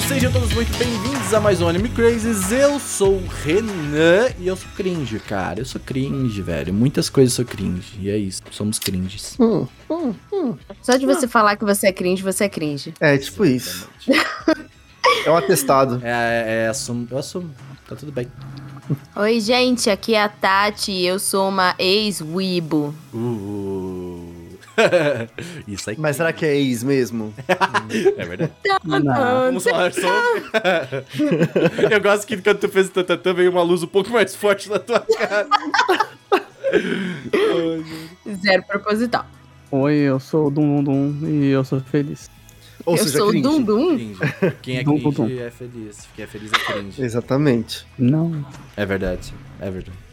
Otakus, sejam todos muito bem-vindos a mais um Anime Crazes. Eu sou o Renan e eu sou cringe, cara. Eu sou cringe, velho. Muitas coisas eu sou cringe. E é isso, somos cringes. Só de você falar que você é cringe, você é cringe. É, tipo isso. É um atestado. É, é, assumo, eu assumo. Tá tudo bem. Oi, gente, aqui é a Tati e eu sou uma ex-wibo. Uh. isso aí. Mas será que é ex mesmo? É verdade. Vamos falar sobre. eu gosto que quando tu fez o tatatã veio uma luz um pouco mais forte na tua cara. Zero proposital. Oi, eu sou o Dum Dum Dum e eu sou feliz. Ou eu seja, sou o cringe. Dum Dum. Cringe. Quem é Dum, cringe dum. é feliz. Quem é feliz é cringe. Exatamente. Não. É verdade. É verdade.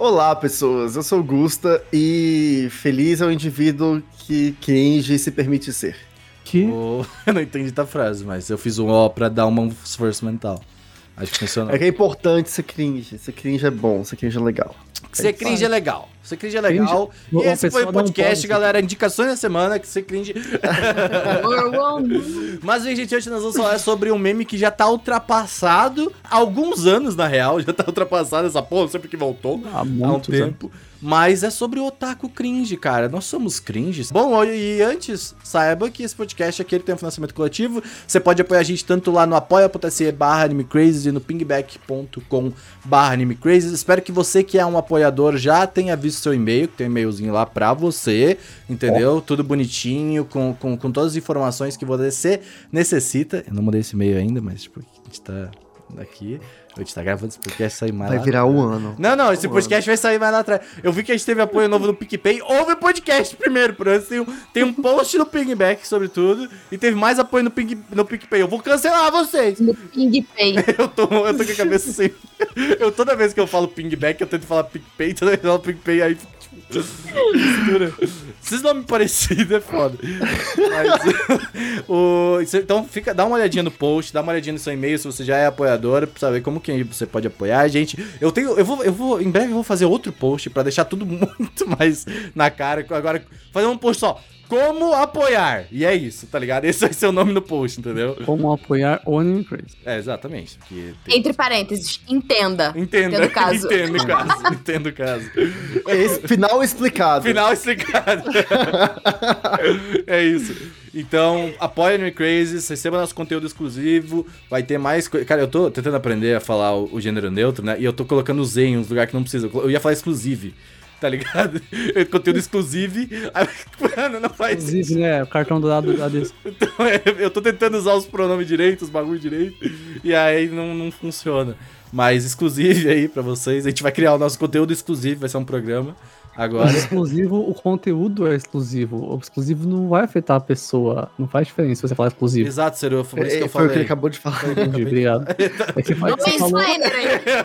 Olá, pessoas. Eu sou o Gusta e feliz é o indivíduo que cringe se permite ser. Que? O- Eu não entendi a frase, mas eu fiz um O pra dar um esforço mental. Acho que funcionou. É que é importante ser cringe. Ser cringe é bom, ser cringe é legal. Ser cringe é legal. Ser cringe é legal. Cringe- E esse foi o podcast, galera. Indicações da semana, que ser cringe. Mas, gente, hoje nós vamos falar sobre um meme que já tá ultrapassado há alguns anos, na real. Já tá ultrapassado essa porra, não sei porque voltou. Há há um muitos anos. Mas é sobre o otaku cringe, cara. Nós somos cringes. Bom, e antes, saiba que esse podcast aqui ele tem um financiamento coletivo. Você pode apoiar a gente tanto lá no apoia.se barra animecrazes e no pingback.com barra animecrazes. Espero que você que é um apoiador já tenha visto seu e-mail, que tem um e-mailzinho lá pra você, entendeu? Tudo bonitinho, com, com, com todas as informações que você necessita. Eu não mudei esse e-mail ainda, mas tipo, a gente tá aqui. A gente tá gravando esse podcast sair mais Vai lá virar um ano. não, não, esse podcast vai sair mais lá atrás. Eu vi que a gente teve apoio novo no PicPay. Houve podcast primeiro, por isso tem um, tem um post no Pingback sobre tudo. E teve mais apoio no, Ping, no PicPay. Eu vou cancelar vocês. No Ping Pay. Eu tô, eu tô com a cabeça assim. Eu, toda vez que eu falo Pingback, eu tento falar PicPay. Toda vez que eu falo PicPay, aí. Mistura. Esses nomes parecidos é foda. Mas, o, então fica, dá uma olhadinha no post, dá uma olhadinha no seu e-mail se você já é apoiador, pra saber como que você pode apoiar a gente. Eu tenho, eu vou, eu vou, em breve eu vou fazer outro post pra deixar tudo muito mais na cara. Agora, fazer um post só. Como apoiar? E é isso, tá ligado? Esse vai ser o nome no post, entendeu? Como apoiar o Anime Crazy. É, exatamente. Tem- Entre parênteses, entenda. Entenda, Entenda o caso. entendo o caso, entendo o caso. Esse final explicado. Final explicado. é isso. Então, apoia no Crazy, receba nosso conteúdo exclusivo, vai ter mais coisa. Cara, eu tô tentando aprender a falar o, o gênero neutro, né? E eu tô colocando o Z em uns lugares que não precisa. Eu ia falar exclusive, tá ligado? conteúdo exclusivo. Aí, mano, não faz Inclusive, né? O cartão dourado da DC. então, é, eu tô tentando usar os pronomes direitos, os bagulho direito, e aí não, não funciona. Mas exclusivo aí pra vocês. A gente vai criar o nosso conteúdo exclusivo, vai ser um programa agora. exclusivo, o conteúdo é exclusivo. O exclusivo não vai afetar a pessoa. Não faz diferença se você falar exclusivo. Exato, Seru, foi isso que É, eu foi o que ele falei. acabou de falar. Entendi, obrigado. É que, Não é que você tem falou,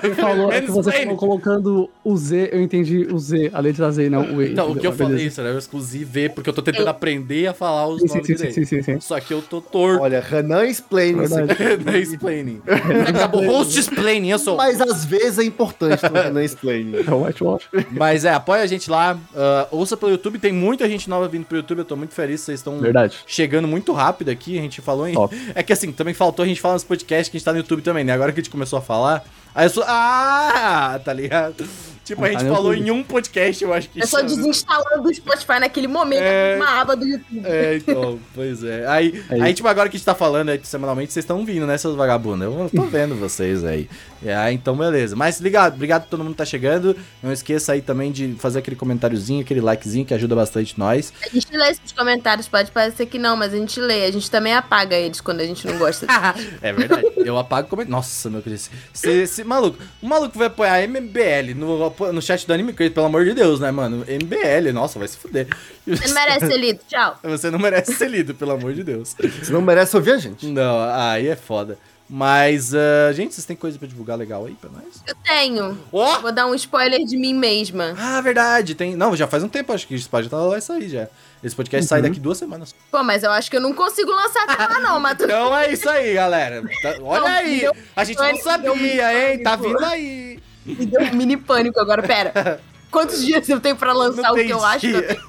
você falou é que você falou colocando o Z, eu entendi o Z, a letra Z, não o E. Então, o que eu falei, Beleza. isso era exclusivo, porque eu tô tentando aprender a falar os Sim, sim, nomes sim, sim, sim, sim, sim. Só que eu tô torto. Olha, Renan explain isso aqui. Verdade. Não é explaining. Acabou host explaining, eu sou. Mas às vezes é importante um Renan explain. É o whitewash. Mas é, apoia a gente lá. ah, ouça pelo YouTube, tem muita gente nova vindo pro YouTube, eu tô muito feliz, vocês estão chegando muito rápido aqui, a gente falou em. Top. É que assim, também faltou a gente falar nos podcasts que a gente tá no YouTube também, né? Agora que a gente começou a falar, aí eu sou. Ah! Tá ligado? Tipo, a Ah, gente tá no falou em um podcast, eu acho que. Eu só desinstalando do Spotify naquele momento, É. uma aba do YouTube. É, então, pois é. Aí, É aí tipo, agora que a gente tá falando aí, semanalmente, vocês estão vindo, né, seus vagabundos? Eu tô vendo vocês aí. É, então, beleza. Mas, ligado, obrigado a todo mundo que tá chegando. Não esqueça aí também de fazer aquele comentáriozinho, aquele likezinho que ajuda bastante nós. A gente lê esses comentários, pode parecer que não, mas a gente lê. A gente também apaga eles quando a gente não gosta. É verdade. Eu apago comentário. Nossa, meu querido. Se, se, maluco, o maluco vai apoiar MBL no, no chat do Anime Crazy, pelo amor de Deus, né, mano? MBL, nossa, vai se fuder. Você não merece ser lido. Tchau. Você não merece ser lido, pelo amor de Deus. Você não merece ouvir a gente. Não, aí é foda. Mas, ah, gente, vocês têm coisa pra divulgar legal aí pra nós? Eu tenho. Ó! Vou dar um spoiler de mim mesma. Ah, verdade. Tem... Não, já faz um tempo, acho que isso pode estar vai sair já. Esse podcast sai daqui duas semanas. Pô, mas eu acho que eu não consigo lançar tela não, mas tudo Então é isso aí, galera. Tá- Olha Não, aí. deu A gente não sabia, hein? Tá vindo aí. me deu um mini pânico agora. Pera, quantos dias eu tenho pra lançar o que eu acho que eu tenho?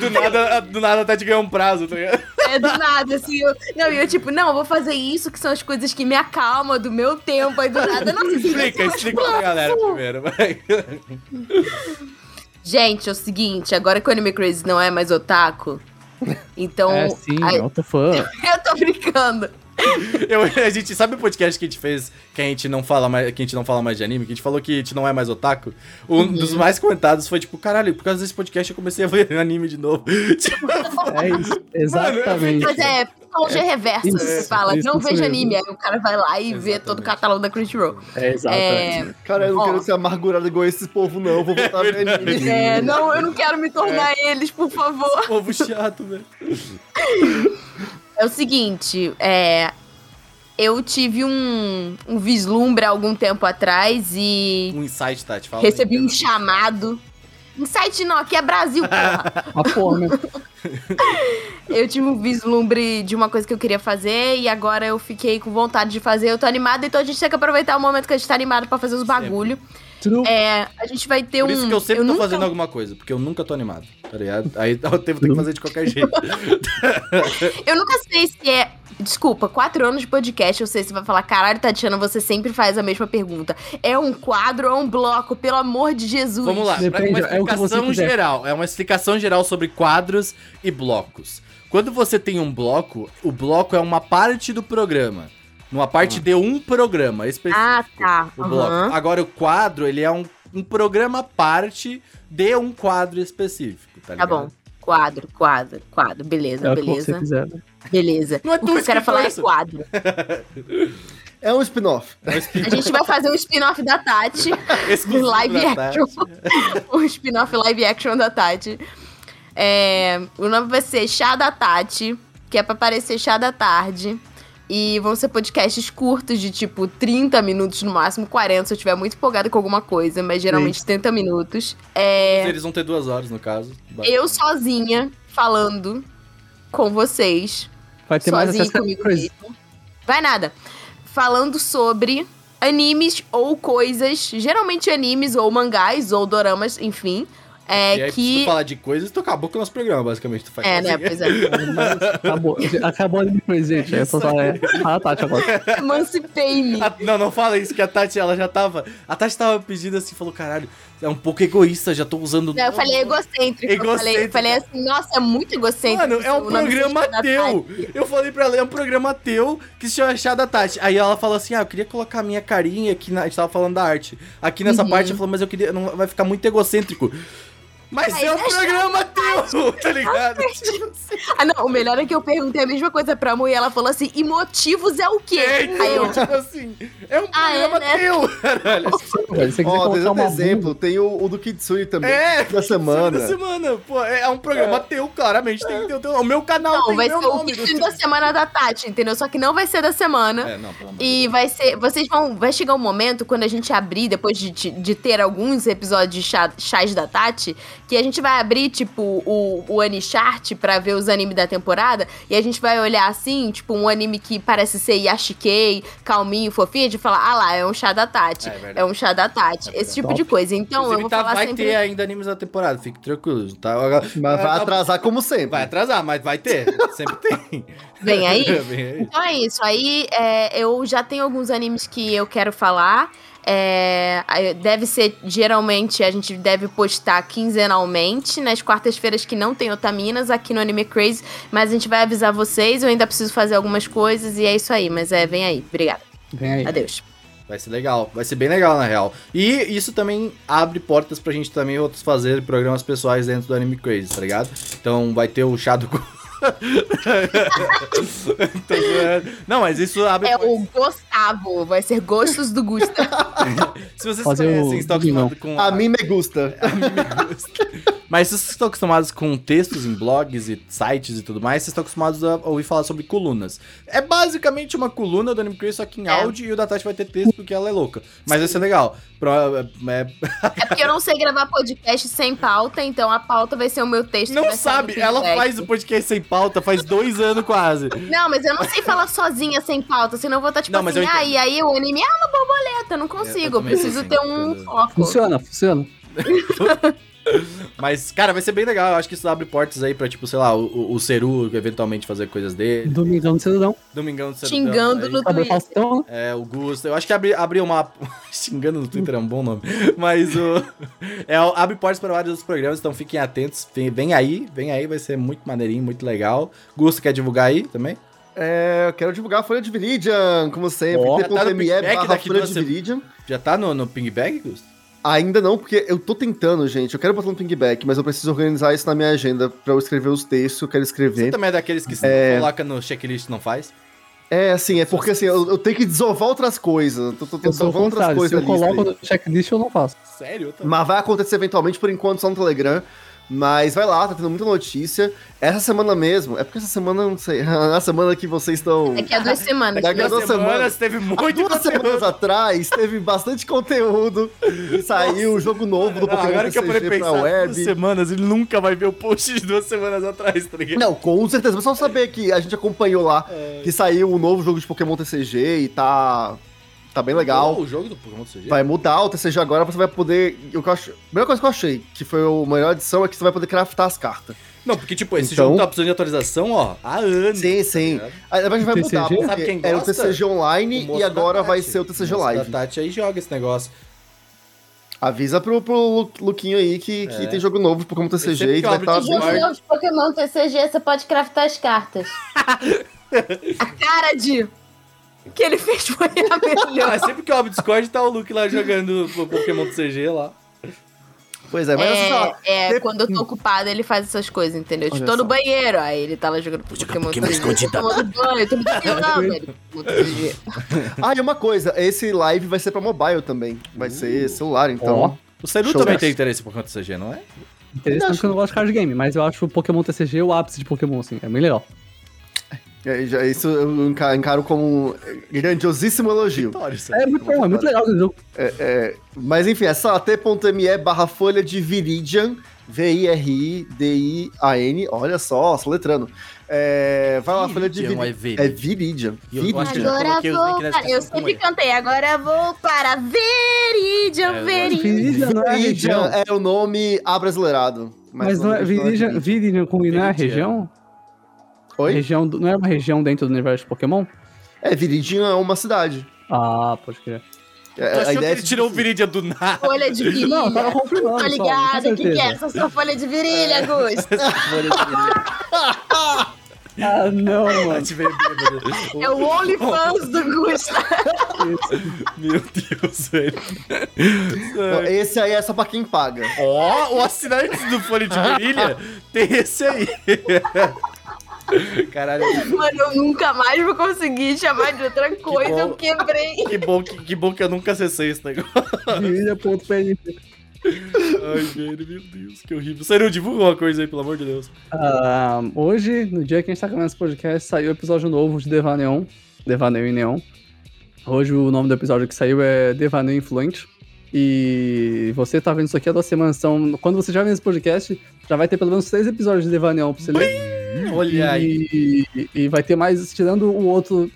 Do, nada, do nada até te ganhar um prazo, tá ligado? É do nada, assim. Eu, não, e eu tipo, não, eu vou fazer isso, que são as coisas que me acalmam do meu tempo. Aí do nada, nossa, assim, Explica, explica pra galera primeiro. vai. Gente, é o seguinte, agora que o Anime Crazy não é mais otaku, então. É sim, a- eu tô fã. eu tô brincando. Eu, a gente sabe o podcast que a gente fez que a gente não fala mais, que a gente não fala mais de anime, que a gente falou que a gente não é mais otaku. Um Uhum. dos mais comentados foi tipo, caralho, por causa desse podcast eu comecei a ver anime de novo. Tipo, É isso, exatamente. Mas é psicologia reversa, Isso, você fala, isso, não isso veja mesmo. anime. Aí o cara vai lá e vê Exatamente. todo o catálogo da Crunchyroll. É, exatamente. É, Cara, eu não Ó. quero ser amargurado igual esse povo, não. Eu vou voltar a ver anime. é, não, eu não quero me tornar eles, por favor. povo chato, velho. É o seguinte, é. Eu tive um, um vislumbre há algum tempo atrás e Um insight, Tati, fala. recebi aí. um chamado. Insight não, aqui é Brasil, porra. A porra, né? Eu tive um vislumbre de uma coisa que eu queria fazer e agora eu fiquei com vontade de fazer. Eu tô animada, então a gente tem que aproveitar o momento que a gente tá animado pra fazer os bagulho. True. É, a gente vai ter Por um. isso que eu sempre tô nunca- fazendo alguma coisa, porque eu nunca tô animado, tá ligado? Aí eu ter que fazer de qualquer jeito. Eu nunca sei se é. Desculpa, quatro anos de podcast, eu sei se vai falar, caralho, Tatiana, você sempre faz a mesma pergunta. É um quadro ou é um bloco? Pelo amor de Jesus. Vamos lá, Depende, uma é você explicação quiser. geral. É uma explicação geral sobre quadros e blocos. Quando você tem um bloco, o bloco é uma parte do programa. Uma parte de um programa específico. Ah, tá. O bloco. Agora, o quadro, ele é um, um programa parte de um quadro específico, tá Tá ligado? bom. Quadro, quadro, quadro. Beleza, É o que você beleza. quiser. né? Beleza. Não é tu o que eu quero falar é isso. quadro. É um spin-off. A gente vai fazer um spin-off da Tati. Exclusivo live da Tati. action. um spin-off live action da Tati. É, o nome vai ser Chá da Tati, que é pra parecer Chá da Tarde. E vão ser podcasts curtos, de tipo 30 minutos, no máximo 40, se eu estiver muito empolgada com alguma coisa, mas geralmente 30 minutos. É, Eles vão ter duas horas, no caso. eu sozinha falando com vocês Vai ter mais sozinho acesso a comigo coisa. mesmo. Vai nada. Falando sobre animes ou coisas, geralmente animes ou mangás ou doramas, enfim. É e aí, se que. tu falar de coisas, tu acabou com o nosso programa, basicamente. Tu faz É, né? sozinho. Pois é. Acabou, acabou a presente. É só só é. Ah, Tati agora. Emancipei-me. A- não, não fala isso, que a Tati, ela já tava. A Tati tava pedindo assim, falou, caralho, é um pouco egoísta, já tô usando. Não, eu falei egocêntrico. Eu falei, Egocêntrico. eu falei assim, nossa, é muito egocêntrico. Mano, é um programa teu. Eu falei pra ela, é um programa teu que se chama Chá da Tati. Aí ela falou assim: ah, eu queria colocar a minha carinha aqui na. A gente tava falando da arte. Aqui nessa Uhum. parte, ela falou, mas eu queria. Não vai ficar muito egocêntrico. Mas é um é Chá programa teu, tá ligado? Ah, não, o melhor é que eu perguntei a mesma coisa pra Mu e ela falou assim: e motivos é o quê? é, Aí então, eu, tipo assim, é um Ah, é, programa né? teu, caralho. Ó, outro uma exemplo. Tem o, o do Kitsui também. É, da semana. Da semana. Pô, é, é um programa teu, claramente. Tem que ter o teu. O meu canal não, tem vai meu ser o. Kitsune da semana da Tati, entendeu? Só que não vai ser da semana. É, não, pelo amor de E vai ser. Vocês vão. Vai chegar um momento quando a gente abrir, depois de, de, de ter alguns episódios de chá, chás da Tati, que a gente vai abrir, tipo, o, o Anichart pra ver os animes da temporada. E a gente vai olhar assim, tipo, um anime que parece ser Yashikei, calminho, fofinho, de falar, ah lá, é um chá da Tati. É verdade. É, um chá da Tati. É esse tipo verdade. de coisa. Então, Inclusive, eu vou tá- falar vai sempre. ter ainda animes da temporada, fique tranquilo, tá? Mas vai atrasar como sempre. Vai atrasar, mas vai ter. Sempre tem. Vem aí. Vem aí. Então é isso. Aí é, eu já tenho alguns animes que eu quero falar. É, deve ser, geralmente, a gente deve postar quinzenalmente, nas quartas-feiras que não tem otaminas, aqui no Anime Crazy. Mas a gente vai avisar vocês, eu ainda preciso fazer algumas coisas e é isso aí. Mas é, vem aí. Obrigada. Vem aí. Adeus. Vai ser legal, vai ser bem legal na real. E isso também abre portas pra gente também outros fazer programas pessoais dentro do Anime Crazy, tá ligado? Então vai ter o chá do. Não, mas isso abre É o Gustavo, vai ser Gostos do Gusta. Se vocês Fazer conhecem, o estão acostumados com A mim me gusta. A mim me gusta. Mas vocês estão acostumados com textos em blogs e sites e tudo mais, vocês estão acostumados a ouvir falar sobre colunas. É basicamente uma coluna do Anime Crazy, só que em É. áudio e o da Tati vai ter texto porque ela é louca. Mas vai ser legal. Pro- é- é- É porque eu não sei gravar podcast sem pauta, então a pauta vai ser o meu texto. não sabe, ela faz o podcast sem pauta faz dois anos quase. Não, mas eu não sei falar sozinha sem pauta, senão eu vou estar tipo Não, mas assim, eu ah, e aí o anime é uma borboleta, eu não eu consigo, eu preciso assim, ter um foco. Funciona, funciona. Mas, cara, vai ser bem legal. Eu acho que isso abre portas aí pra, tipo, sei lá, o, o- Seru eventualmente fazer coisas dele. Domingão do Cidadão. Domingão do Seru. Xingando aí. no Twitter. Faustão? É, o Gusto. Eu acho que abrir abrir uma. Xingando no Twitter é um bom nome. Mas o. É, abre portas para vários outros programas, então fiquem atentos. Vem, vem aí, vem aí, vai ser muito maneirinho, muito legal. Gusto quer divulgar aí também? É, eu quero divulgar a Folha de Viridian, como sempre. Ó, t.me tá no daqui Folha duas de. Viridian. Já tá no, no ping-bag, Gusto? Ainda não, porque eu tô tentando, gente. Eu quero botar no pingback, mas eu preciso organizar isso na minha agenda pra eu escrever os textos que eu quero Você escrever. também é daqueles que É. coloca no checklist e não faz? É, assim, é porque assim, eu, eu tenho que desovar outras coisas. Eu tô, tô, tô desovando outras contrário. Se coisas eu coloco no checklist, eu não faço. Sério? Mas vai acontecer eventualmente, por enquanto, só no Telegram. Mas vai lá, tá tendo muita notícia. Essa semana mesmo, é porque essa semana, não sei, na semana que vocês estão. Daqui a duas semanas. Daqui a duas semanas. teve Há muito duas semanas conteúdo. atrás teve bastante conteúdo. Saiu o jogo novo do Não, Pokémon agora que eu pra pensar, duas web. semanas, ele nunca vai ver o post de duas semanas atrás, tá ligado? Não, com certeza. Mas só saber que a gente acompanhou lá que saiu o novo jogo de Pokémon TCG e tá. Tá bem legal. O jogo do Pokémon TCG? Vai mudar o TCG agora, você vai poder. O que eu acho, a primeira coisa que eu achei, que foi a melhor edição, é que você vai poder craftar as cartas. Não, porque, tipo, esse Então- jogo tá precisando de atualização, ó, há anos. Sim, sim. Aí vai vai TCG? mudar, porque Sabe quem era o gosta? TCG O online moço e agora vai ser o TCG moço live. Da Tati aí joga esse negócio. Avisa pro, pro Lu- Luquinho aí que, que É. tem jogo novo de Pokémon TCG e que vai estar o bem. Discord- Jogo novo de Pokémon TCG, você pode craftar as cartas. a cara de... que ele fez foi a melhor. Ah, sempre que eu abro o Discord, tá o Luke lá jogando Pokémon TCG lá. Pois é, mas assim, ó, É, é, de- quando eu tô ocupada, ele faz essas coisas, entendeu? Tipo, Olha tô no só. banheiro, aí ele tá lá jogando Pokémon TCG. Tô tomando banho, tô ele. Pokémon TCG. Ah, e uma coisa, esse live vai ser pra mobile também. Vai Uh. ser celular, então. Ó. O Seru também tem interesse em Pokémon TCG, não é? Interessante que eu não gosto de card game, mas eu acho o Pokémon TCG o ápice de Pokémon, assim. É bem legal. É, já- isso eu enca- encaro como um grandiosíssimo elogio. Vitória, isso É muito bom, é muito legal esse jogo. É, é, mas enfim, é só t.me barra folha de Viridian, V-I-R-I-D-I-A-N, olha só, soletrando. É, vai lá, folha de Viridian, Viridian. é Viridian. É Viridian. Eu Viridian. Agora os vou para... Eu sempre cantei, agora vou para É, eu. Viridian é Viridian região. é o nome abrasileirado. Mas não é Viridian, Viridian com I é Viridian. região? Oi? região do- não é uma região dentro do universo de Pokémon? É, Viridian é uma cidade. Ah, pode crer. É, Tu achou a que ideia ele é tirou o Viridian do nada? Folha de virilha. Não, eu tava confirmando. Tô só, ligado, o que, que é essa sua folha de virilha, Augusto? Ah, não, mano. Te veio bêbado. É o OnlyFans do Gusto. Meu Deus, velho. Esse aí é só pra quem paga. Ó, o assinante do Folha de Virilha tem esse aí. Caralho, Mano, eu nunca mais vou conseguir chamar de outra coisa, bom. eu quebrei. que bom que, que bom que eu nunca acessei esse negócio. Virilha.pnp. Ai, velho, meu Deus, que horrível. Sério, divulga uma coisa aí, pelo amor de Deus. Ah, hoje, no dia que a gente tá gravando esse podcast, saiu o episódio novo de Devaneon. Devaneio e Neon. Hoje o nome do episódio que saiu é Devaneio Influente. E você tá vendo isso aqui há duas semanas, então quando você já vê esse podcast, já vai ter pelo menos três episódios de Devaneon pra você ler. Olha aí. E, e vai ter mais, tirando o outro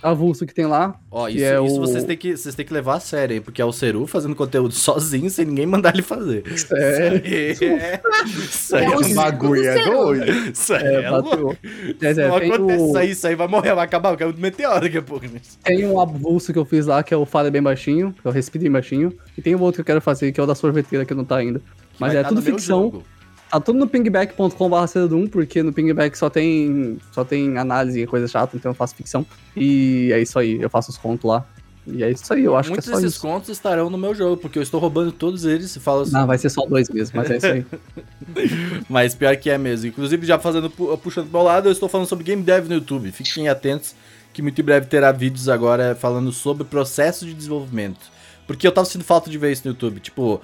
avulso que tem lá. Ó, isso, é isso o- vocês, têm que, vocês têm que levar a sério, hein? Porque é o Seru fazendo conteúdo sozinho, sem ninguém mandar ele fazer. É, Isso aí é, isso aí É o O bagulho é Ciro. doido. Isso aí é, é, louco. Mas Se é, não acontecer o- isso aí, vai morrer, vai acabar, vai cair um meteoro daqui a pouco. né? Tem um avulso que eu fiz lá, que é o Fale Bem Baixinho, que eu respiro bem baixinho. E tem um outro que eu quero fazer, que é o da sorveteira, que não tá ainda. Mas é tá tudo ficção. jogo. Tá tudo no pingback.com.br Cedum, porque no pingback só tem, só tem análise e coisa chata, então eu faço ficção. E é isso aí, eu faço os contos lá. E é isso aí, eu acho Muitos que é só desses isso. contos estarão no meu jogo, porque eu estou roubando todos eles e falo assim. Não, vai ser só dois mesmo, mas é isso aí. Mas pior que é mesmo. Inclusive, já fazendo pu- puxando pro meu lado, eu estou falando sobre game dev no YouTube. Fiquem atentos que muito em breve terá vídeos agora falando sobre processo de desenvolvimento. Porque eu tava sentindo falta de ver isso no YouTube. Tipo,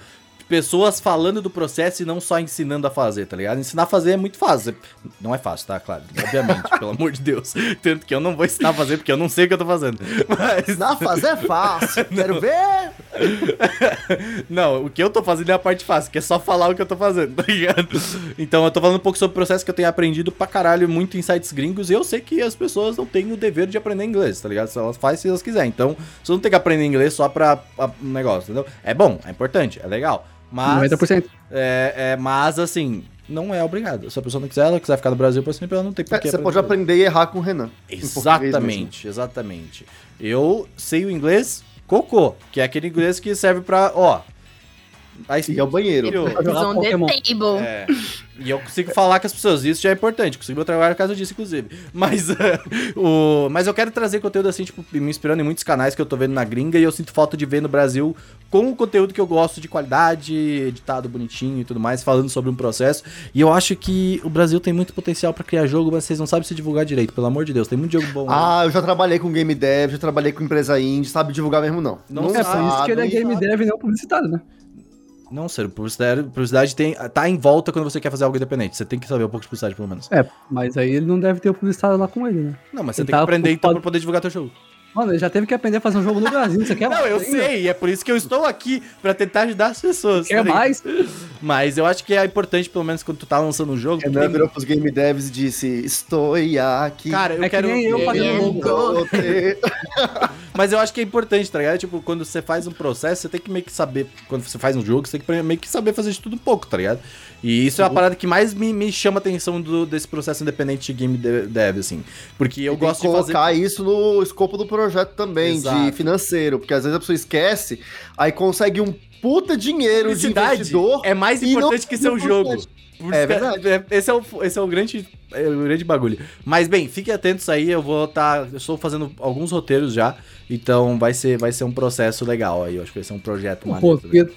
pessoas falando do processo e não só ensinando a fazer, tá ligado? Ensinar a fazer é muito fácil. Não é fácil, tá? Claro, obviamente, pelo amor de Deus. Tanto que eu não vou ensinar a fazer porque eu não sei o que eu tô fazendo. Mas. Na fazer é fácil. Quero ver. Não, o que eu tô fazendo é a parte fácil, que é só falar o que eu tô fazendo, tá ligado? Então eu tô falando um pouco sobre o processo que eu tenho aprendido pra caralho muito em sites gringos e eu sei que as pessoas não têm o dever de aprender inglês, tá ligado? Se elas fazem se elas quiserem. Então, você não tem que aprender inglês só pra, pra um negócio, entendeu? É bom, é importante, é legal. Mas. 90%. É, é, mas assim, não é obrigado. Se a pessoa não quiser, ela quiser ficar no Brasil por sempre, ela não tem por que É, Você pode aprender e errar com o Renan. Exatamente, exatamente. Eu sei o inglês cocô, que é aquele inglês que serve pra, ó. A E é o banheiro. It's on the table. É, e eu consigo falar com as pessoas, isso já é importante. Consegui meu trabalho por causa disso, inclusive. Mas, eh, o, mas eu quero trazer conteúdo assim, tipo, me inspirando em muitos canais que eu tô vendo na gringa e eu sinto falta de ver no Brasil com o conteúdo que eu gosto de qualidade, editado bonitinho e tudo mais, falando sobre um processo. E eu acho que o Brasil tem muito potencial pra criar jogo, mas vocês não sabem se divulgar direito, pelo amor de Deus. Tem muito jogo bom. né? Ah, eu já trabalhei com game dev, já trabalhei com empresa indie, sabe divulgar mesmo não. Não É por isso que ele é sabe. game dev e não publicitário, né? Não, sério, publicidade, publicidade tem, tá em volta quando você quer fazer algo independente. Você tem que saber um pouco de publicidade, pelo menos. É, mas aí ele não deve ter o publicitário lá com ele, né? Não, mas você Ele tem que tá aprender então ocupado- pra poder divulgar teu jogo. Mano, ele já teve que aprender a fazer um jogo no Brasil. Você quer Não, mais? eu sei, e é por isso que eu estou aqui, pra tentar ajudar as pessoas. Quer tá mais? Mas eu acho que é importante, pelo menos, quando tu tá lançando um jogo. Renan tem- virou pros game devs e disse, estou aqui. Cara, eu É que quero. nem eu é, fazendo é, logo. Mas eu acho que é importante, tá ligado? Tipo, quando você faz um processo, você tem que meio que saber. Quando você faz um jogo, você tem que meio que saber fazer de tudo um pouco, tá ligado? E isso é a parada que mais me, me chama a atenção do- desse processo independente de game de- dev, assim. Porque eu Tem gosto que de fazer. colocar isso no escopo do projeto também, Exato. de financeiro, porque às vezes a pessoa esquece, aí consegue um puta dinheiro de investidor. é mais não- importante que seu jogo. É verdade. é- Esse é o, esse é o grande, é o grande bagulho. Mas bem, fiquem atentos aí, eu vou estar. eu estou fazendo alguns roteiros já, então vai ser, vai ser um processo legal aí. Eu acho que vai ser um projeto maneiro. também.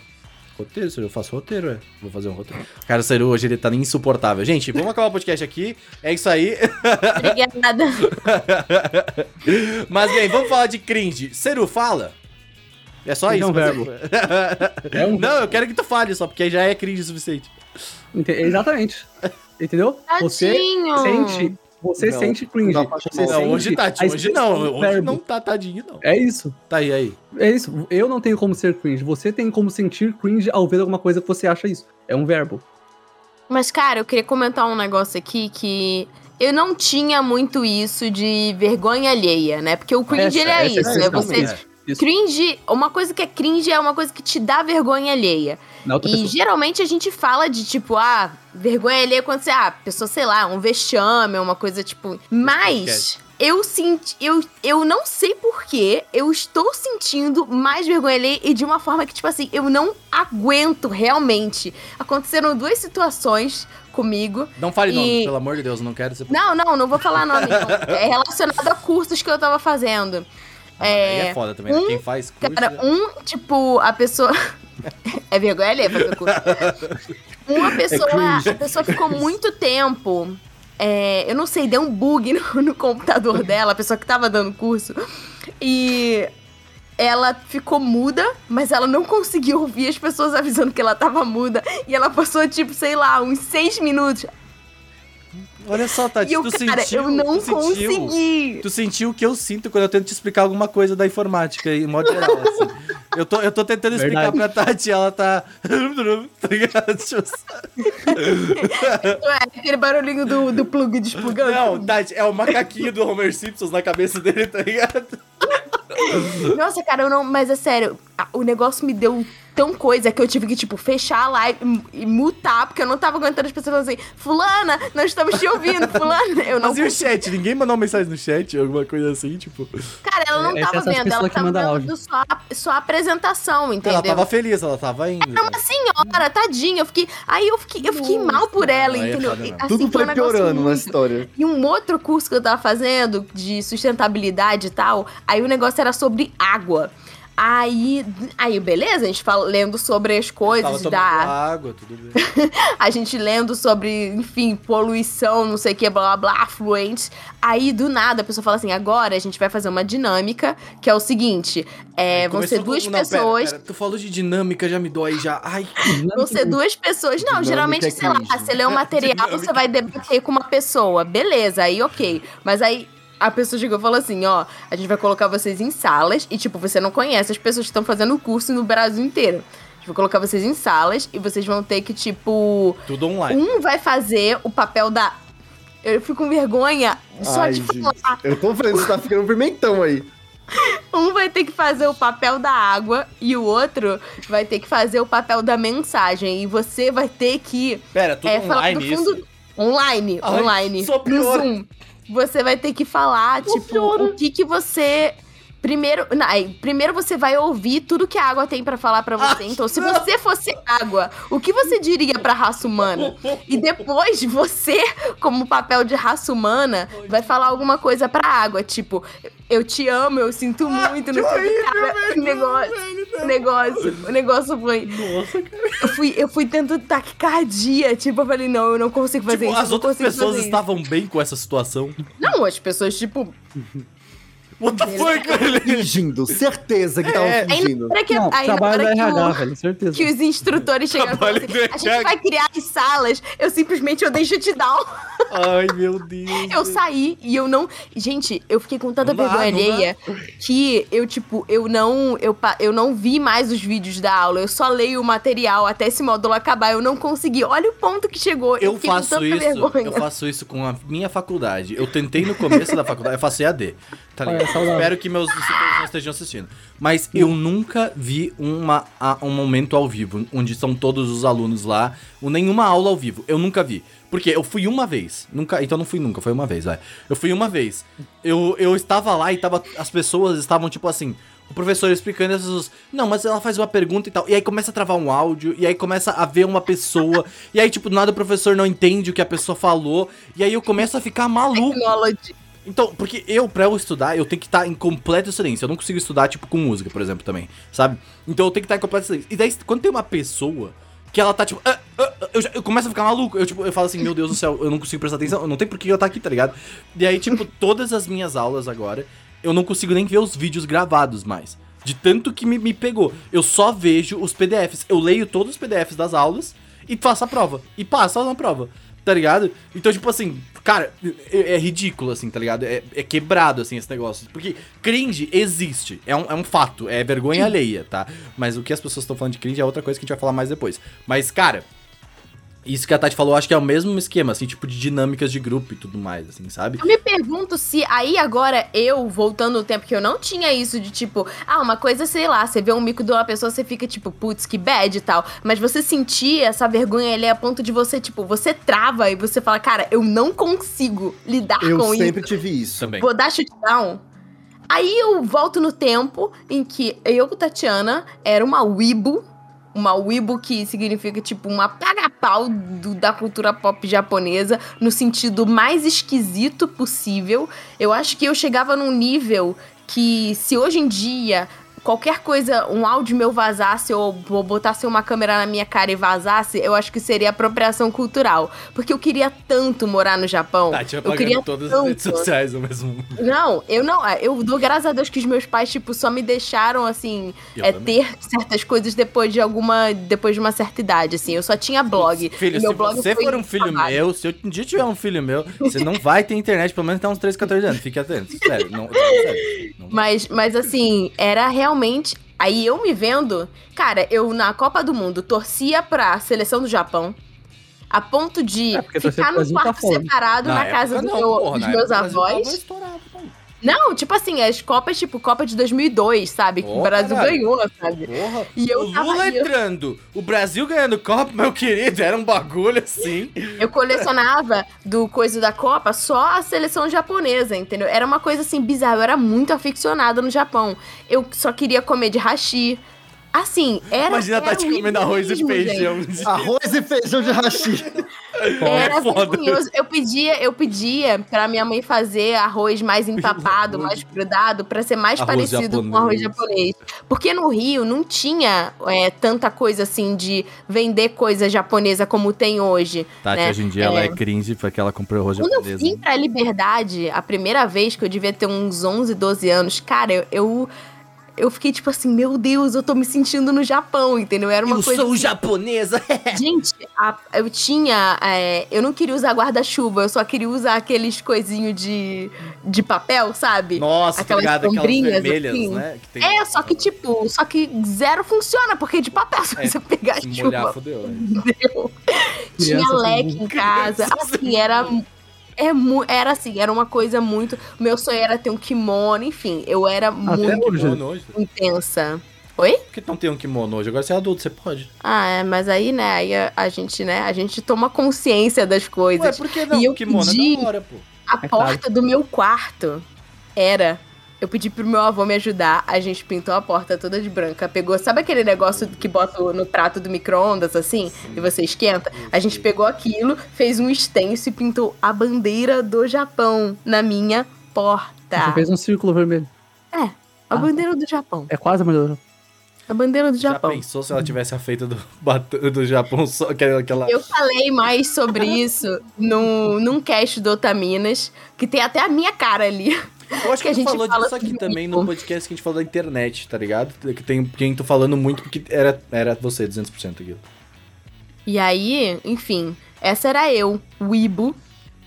Roteiro. Eu faço roteiro, é. Vou fazer um roteiro. Cara, o Seru hoje ele tá insuportável. Gente, vamos acabar o podcast aqui. É isso aí. Obrigada. Mas bem, vamos falar de cringe. Seru, fala. É só isso. é um verbo. É um Não, eu quero que tu fale só, porque já é cringe o suficiente. Ente- Exatamente. Entendeu? Você Tadinho. sente. Você Não, sente cringe. não Você. Não, sente hoje tá, hoje não. Hoje verbo. não tá tadinho, não. É isso. Tá aí, aí. É isso. Eu não tenho como ser cringe. Você tem como sentir cringe ao ver alguma coisa que você acha isso. É um verbo. Mas, cara, eu queria comentar um negócio aqui que eu não tinha muito isso de vergonha alheia, né? Porque o cringe, Essa- ele é essa é isso. É você. É. Isso. Cringe, uma coisa que é cringe é uma coisa que te dá vergonha alheia. E pessoa. geralmente a gente fala de tipo, ah, vergonha alheia quando você, ah, pessoa, sei lá, um vexame, uma coisa tipo. Mas eu senti, eu, eu não sei porquê, eu estou sentindo mais vergonha alheia e de uma forma que, tipo assim, eu não aguento realmente. Aconteceram duas situações comigo. Não fale E- nome, pelo amor de Deus, não quero ser. Não, não, não vou falar nome. não. É relacionado a cursos que eu tava fazendo. Ah, aí é é, foda também, né? Quem faz curso. Cara, um, tipo, a pessoa. é vergonha alheia fazer curso. Uma pessoa. cringe. a pessoa ficou muito tempo. é, eu não sei, deu um bug no, no computador dela, a pessoa que tava dando curso. E ela ficou muda, mas ela não conseguiu ouvir as pessoas avisando que ela tava muda. E ela passou, tipo, sei lá, uns seis minutos. Olha só, Tati, eu, tu cara, sentiu. eu não tu sentiu, consegui. Tu sentiu o que eu sinto quando eu tento te explicar alguma coisa da informática, em modo geral, assim. Eu tô, eu tô tentando explicar Verdade. pra Tati, ela tá. tá ligado? Deixa eu- É, aquele barulhinho do, do plug desplugando. Não, Tati, é o macaquinho do Homer Simpsons na cabeça dele, tá ligado? Nossa, cara, eu não. Mas é sério, o negócio me deu tão coisa que eu tive que, tipo, fechar a live e, mutar, porque eu não tava aguentando as pessoas falando assim: Fulana, nós estamos te ouvindo, Fulana. Eu não Mas e o chat? Ninguém mandou uma mensagem no chat, alguma coisa assim, tipo. Cara, ela não é tava vendo, ela que tava vendo só, a- só a apresentação, entendeu? Ela tava feliz, ela tava indo. Era uma senhora, tadinha. Eu fiquei. Aí eu fiquei, eu fiquei mal por ela, é entendeu? mesmo. Assim, Tudo foi foi um piorando na história. E um outro curso que eu tava fazendo de sustentabilidade e tal, aí o negócio era sobre água. Aí, aí, beleza, a gente fala lendo sobre as coisas da. água, tudo bem. A gente lendo sobre, enfim, poluição, não sei o que, blá blá blá, afluentes. Aí, do nada, a pessoa fala assim: agora a gente vai fazer uma dinâmica, que é o seguinte: é, vão ser duas com- não, pera, pessoas. pera, tu falou de dinâmica, já me dói já. Ai, Vão ser duas pessoas. Não, Dinâmica geralmente, é sei lá, você lê um material, você vai debater com uma pessoa. Beleza, aí ok. Mas aí a pessoa chegou e falou assim: ó, a gente vai colocar vocês em salas e, tipo, você não conhece as pessoas que estão fazendo o curso no Brasil inteiro. A gente vai colocar vocês em salas e vocês vão ter que, tipo. tudo online. Um vai fazer o papel da. Eu fico com vergonha só Ai, de gente. falar. Eu tô vendo, você tá ficando um pimentão aí. Um vai ter que fazer o papel da água e o outro vai ter que fazer o papel da mensagem. E você vai ter que Pera, tudo é, falar do online fundo. isso? Online, Ai, online. só No piora. Zoom. Você vai ter que falar, tipo, piora. o que que você. Primeiro, não, primeiro você vai ouvir tudo que a água tem pra falar pra você. Ah, então, se você fosse água, o que você diria pra raça humana? E depois você, como papel de raça humana, vai falar alguma coisa pra água, tipo, eu te amo, eu sinto muito, não sei o que, cara. O negócio, negócio, o negócio foi. Nossa, cara. Eu fui, eu fui tendo taquicardia. Tipo, eu falei, não, eu não consigo fazer Tipo, isso. as outras pessoas estavam bem com essa situação. Não, as pessoas, tipo. What the fuck, velho? Fingindo, certeza que tava É. Fingindo. que, Não, trabalho da RH, o- velho, certeza. que os instrutores chegaram e falaram assim, a gente vai criar as salas, eu simplesmente eu dei shutdown. Ai, meu Deus. Eu saí e eu não. Gente, eu fiquei com tanta vergonha alheia que eu, tipo, eu não. Eu, pa- eu não vi mais os vídeos da aula. Eu só leio o material até esse módulo acabar. Eu não consegui. Olha o ponto que chegou. Eu com faço tanta isso, vergonha. eu faço isso com a minha faculdade. Eu tentei no começo da faculdade, eu faço EAD. Tá ligado? Saudável. Espero que meus não estejam assistindo. Mas eu nunca vi uma, a- um momento ao vivo, onde são todos os alunos lá, ou nenhuma aula ao vivo. Eu nunca vi. Porque eu fui uma vez. Nunca, então não fui nunca, foi uma vez, vai. Eu fui uma vez. Eu, eu estava lá e tava, as pessoas estavam tipo assim. O professor explicando e as pessoas. Não, mas ela faz uma pergunta e tal. E aí começa a travar um áudio. E aí começa a ver uma pessoa. e aí, tipo, do nada o professor não entende o que a pessoa falou. E aí eu começo a ficar maluco. Technology. Então, porque eu, pra eu estudar, eu tenho que estar em completa silêncio. Eu não consigo estudar, tipo, com música, por exemplo, também, sabe? Então eu tenho que estar em completa silêncio. E daí, quando tem uma pessoa que ela tá, tipo, ah, ah, ah, eu, já- eu começo a ficar maluco. Eu, tipo, eu falo assim, meu Deus do céu, eu não consigo prestar atenção. Não tem por que eu estar aqui, tá ligado? E aí, tipo, todas as minhas aulas agora, eu não consigo nem ver os vídeos gravados mais. De tanto que me, me pegou. Eu só vejo os PDFs. Eu leio todos os PDFs das aulas e faço a prova. E passo na prova. Tá ligado? Então, tipo assim, cara, é, é ridículo, assim, tá ligado? É, é quebrado, assim, esse negócio. Porque cringe existe. É um, é um fato. É vergonha alheia, tá? Mas o que as pessoas estão falando de cringe é outra coisa que a gente vai falar mais depois. Mas, cara, isso que a Tati falou, acho que é o mesmo esquema, assim, tipo de dinâmicas de grupo e tudo mais, assim, sabe? Eu me pergunto se aí agora eu, voltando no tempo que eu não tinha isso de tipo, ah, uma coisa, sei lá, você vê um mico de uma pessoa, você fica tipo, putz, que bad e tal. Mas você sentir essa vergonha ali a ponto de você, tipo, você trava e você fala, cara, eu não consigo lidar Eu com sempre isso. tive isso. Também. Vou dar shutdown. Aí eu volto no tempo em que eu, Tatiana, era uma Weibo. Uma Weibo que significa, tipo, uma paga-pau do- da cultura pop japonesa, no sentido mais esquisito possível. Eu acho que eu chegava num nível que, se hoje em dia qualquer coisa, um áudio meu vazasse ou bo- botasse uma câmera na minha cara e vazasse, eu acho que seria apropriação cultural. Porque eu queria tanto morar no Japão. Vai eu queria todas as redes tanto. sociais ao mesmo. Não, eu não. é, Eu dou graças a Deus que os meus pais, tipo, só me deixaram, assim, Eu é, também. ter certas coisas depois de alguma. depois de uma certa idade, assim. Eu só tinha blog. Filho, meu se blog você for um filho trabalho. meu, se eu um dia tiver um filho meu, você não vai ter internet pelo menos até uns 13, 14 anos. Fique atento. Sério, não, sério. Não- Mas, mas assim, era realmente. Aí eu me vendo. Cara, eu na Copa do Mundo torcia pra seleção do Japão. A ponto de É, ficar no tá quarto foda. separado na, casa época do não, meu- porra, dos na meus avós. Não, tipo assim, as Copas, tipo, Copa de 2002, sabe? Que Ô, o Brasil caralho. ganhou, sabe? Porra. E eu o tava- Lula eu- entrando, o Brasil ganhando Copa, meu querido, era um bagulho assim. Eu colecionava do coisa da Copa só a seleção japonesa, entendeu? Era uma coisa assim bizarra. Eu era muito aficionada no Japão. Eu só queria comer de hashi. Assim, era. Imagina a Tati comendo arroz e feijão. Arroz e feijão de hashi. Era foda. vergonhoso. Eu pedia, eu pedia pra minha mãe fazer arroz mais empapado, mais grudado, pra ser mais Arroz parecido com arroz japonês. japonês. Porque no Rio não tinha é, tanta coisa assim de vender coisa japonesa como tem hoje. Tati, né? hoje em dia, ela É. é cringe porque ela comprou arroz Quando eu japonês. vim pra Liberdade, a primeira vez que eu devia ter uns 11, 12 anos, cara, eu. eu eu fiquei tipo assim, meu Deus, eu tô me sentindo no Japão, entendeu? Era uma Eu coisa sou assim, japonesa. Gente, a- eu tinha. é, eu não queria usar guarda-chuva, eu só queria usar aqueles coisinhos de, de papel, sabe? Nossa, tá Aquelas ligado? Aquelas sombrinhas, vermelhas, assim. né? Que tem- É, só que tipo, só que zero funciona, porque é de papel, se É, você pegar Se chuva. molhar, fodeu. né? Entendeu? Tinha leque em casa. Assim, era. É, era assim, era uma coisa muito. Meu sonho era ter um kimono, enfim, eu era muito hoje. Hoje? intensa. Oi? Por que não tem um kimono hoje? Agora você é adulto, você pode. Ah, é, mas aí, né, aí a, a gente, né, a gente toma consciência das coisas. Ué, por que não? E eu kimono pedi- é da hora, pô. A É porta do meu quarto era. Eu pedi pro meu avô me ajudar, a gente pintou a porta toda de branca. Pegou, sabe aquele negócio que bota no prato do micro-ondas, assim? E você esquenta? A gente pegou aquilo, fez um extenso e pintou a bandeira do Japão na minha Você porta. fez um círculo vermelho. É, a Ah. bandeira do Japão. É quase a melhor. A bandeira do Já Japão. pensou se ela tivesse a feita do, do Japão só aquela. aquela... Eu falei mais sobre isso no, num cast do Otaminas, que tem até a minha cara ali. Eu acho que, que a gente falou fala disso aqui também no podcast que a gente falou da internet, tá ligado? Que tem quem tô falando muito porque era, era você, 200% aquilo. E aí, enfim, essa era eu, o Ibo,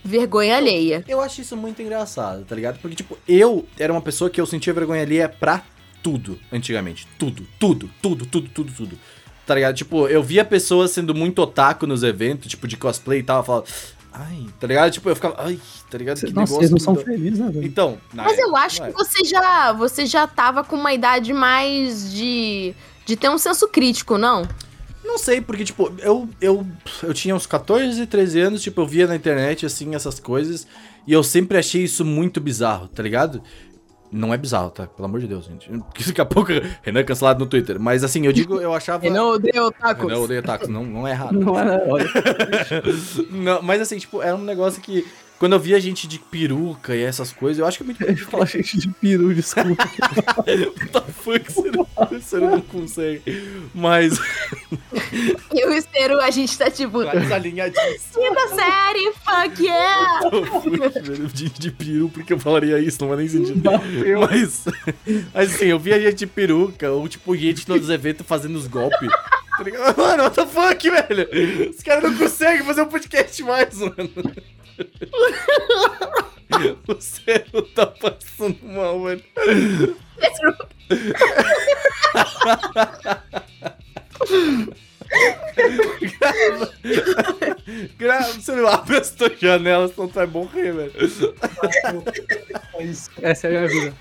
vergonha alheia. Eu acho isso muito engraçado, tá ligado? Porque, tipo, eu era uma pessoa que eu sentia vergonha alheia pra tudo, antigamente. Tudo, tudo, tudo, tudo, tudo, tudo. Tá ligado? Tipo, eu via pessoas sendo muito otaku nos eventos, tipo, de cosplay e tal, eu falava, ai, tá ligado? Tipo, eu ficava, ai, tá ligado? Cê- Que Nossa, negócio eles não são muito- felizes, né, velho? Então, na Mas eu época, acho não que você já, você já tava com uma idade mais de, de ter um senso crítico, não? Não sei, porque, tipo, eu, eu, eu tinha uns 14, 13 anos, tipo, eu via na internet, assim, essas coisas, e eu sempre achei isso muito bizarro, tá ligado? Não é bizarro, tá? Pelo amor de Deus, gente. Porque daqui a pouco Renan é cancelado no Twitter. Mas, assim, eu digo, eu achava... Eu não odeio tacos. Renan odeia tacos, não, não é errado. Não é, olha. Não, mas, assim, tipo, era um negócio que... Quando eu via gente de peruca e essas coisas, eu acho que é muito... Ele fala gente de peru, desculpa. What the fuck, você não, você não consegue. Mas... Eu e o Cero, a gente tá tipo, Desalinhadíssimo. quinta série, fuck yeah! de, de peru, porque eu falaria isso, não faz nem sentido. Mas, mas assim, eu via gente de peruca, ou tipo, gente nos eventos fazendo os golpes. Tá? Mano, what the fuck, velho? Os caras não conseguem fazer um podcast mais, mano. O Cero tá passando mal, velho. Grava, você não abre as tuas janelas, senão tu vai morrer, velho. Essa é a minha vida.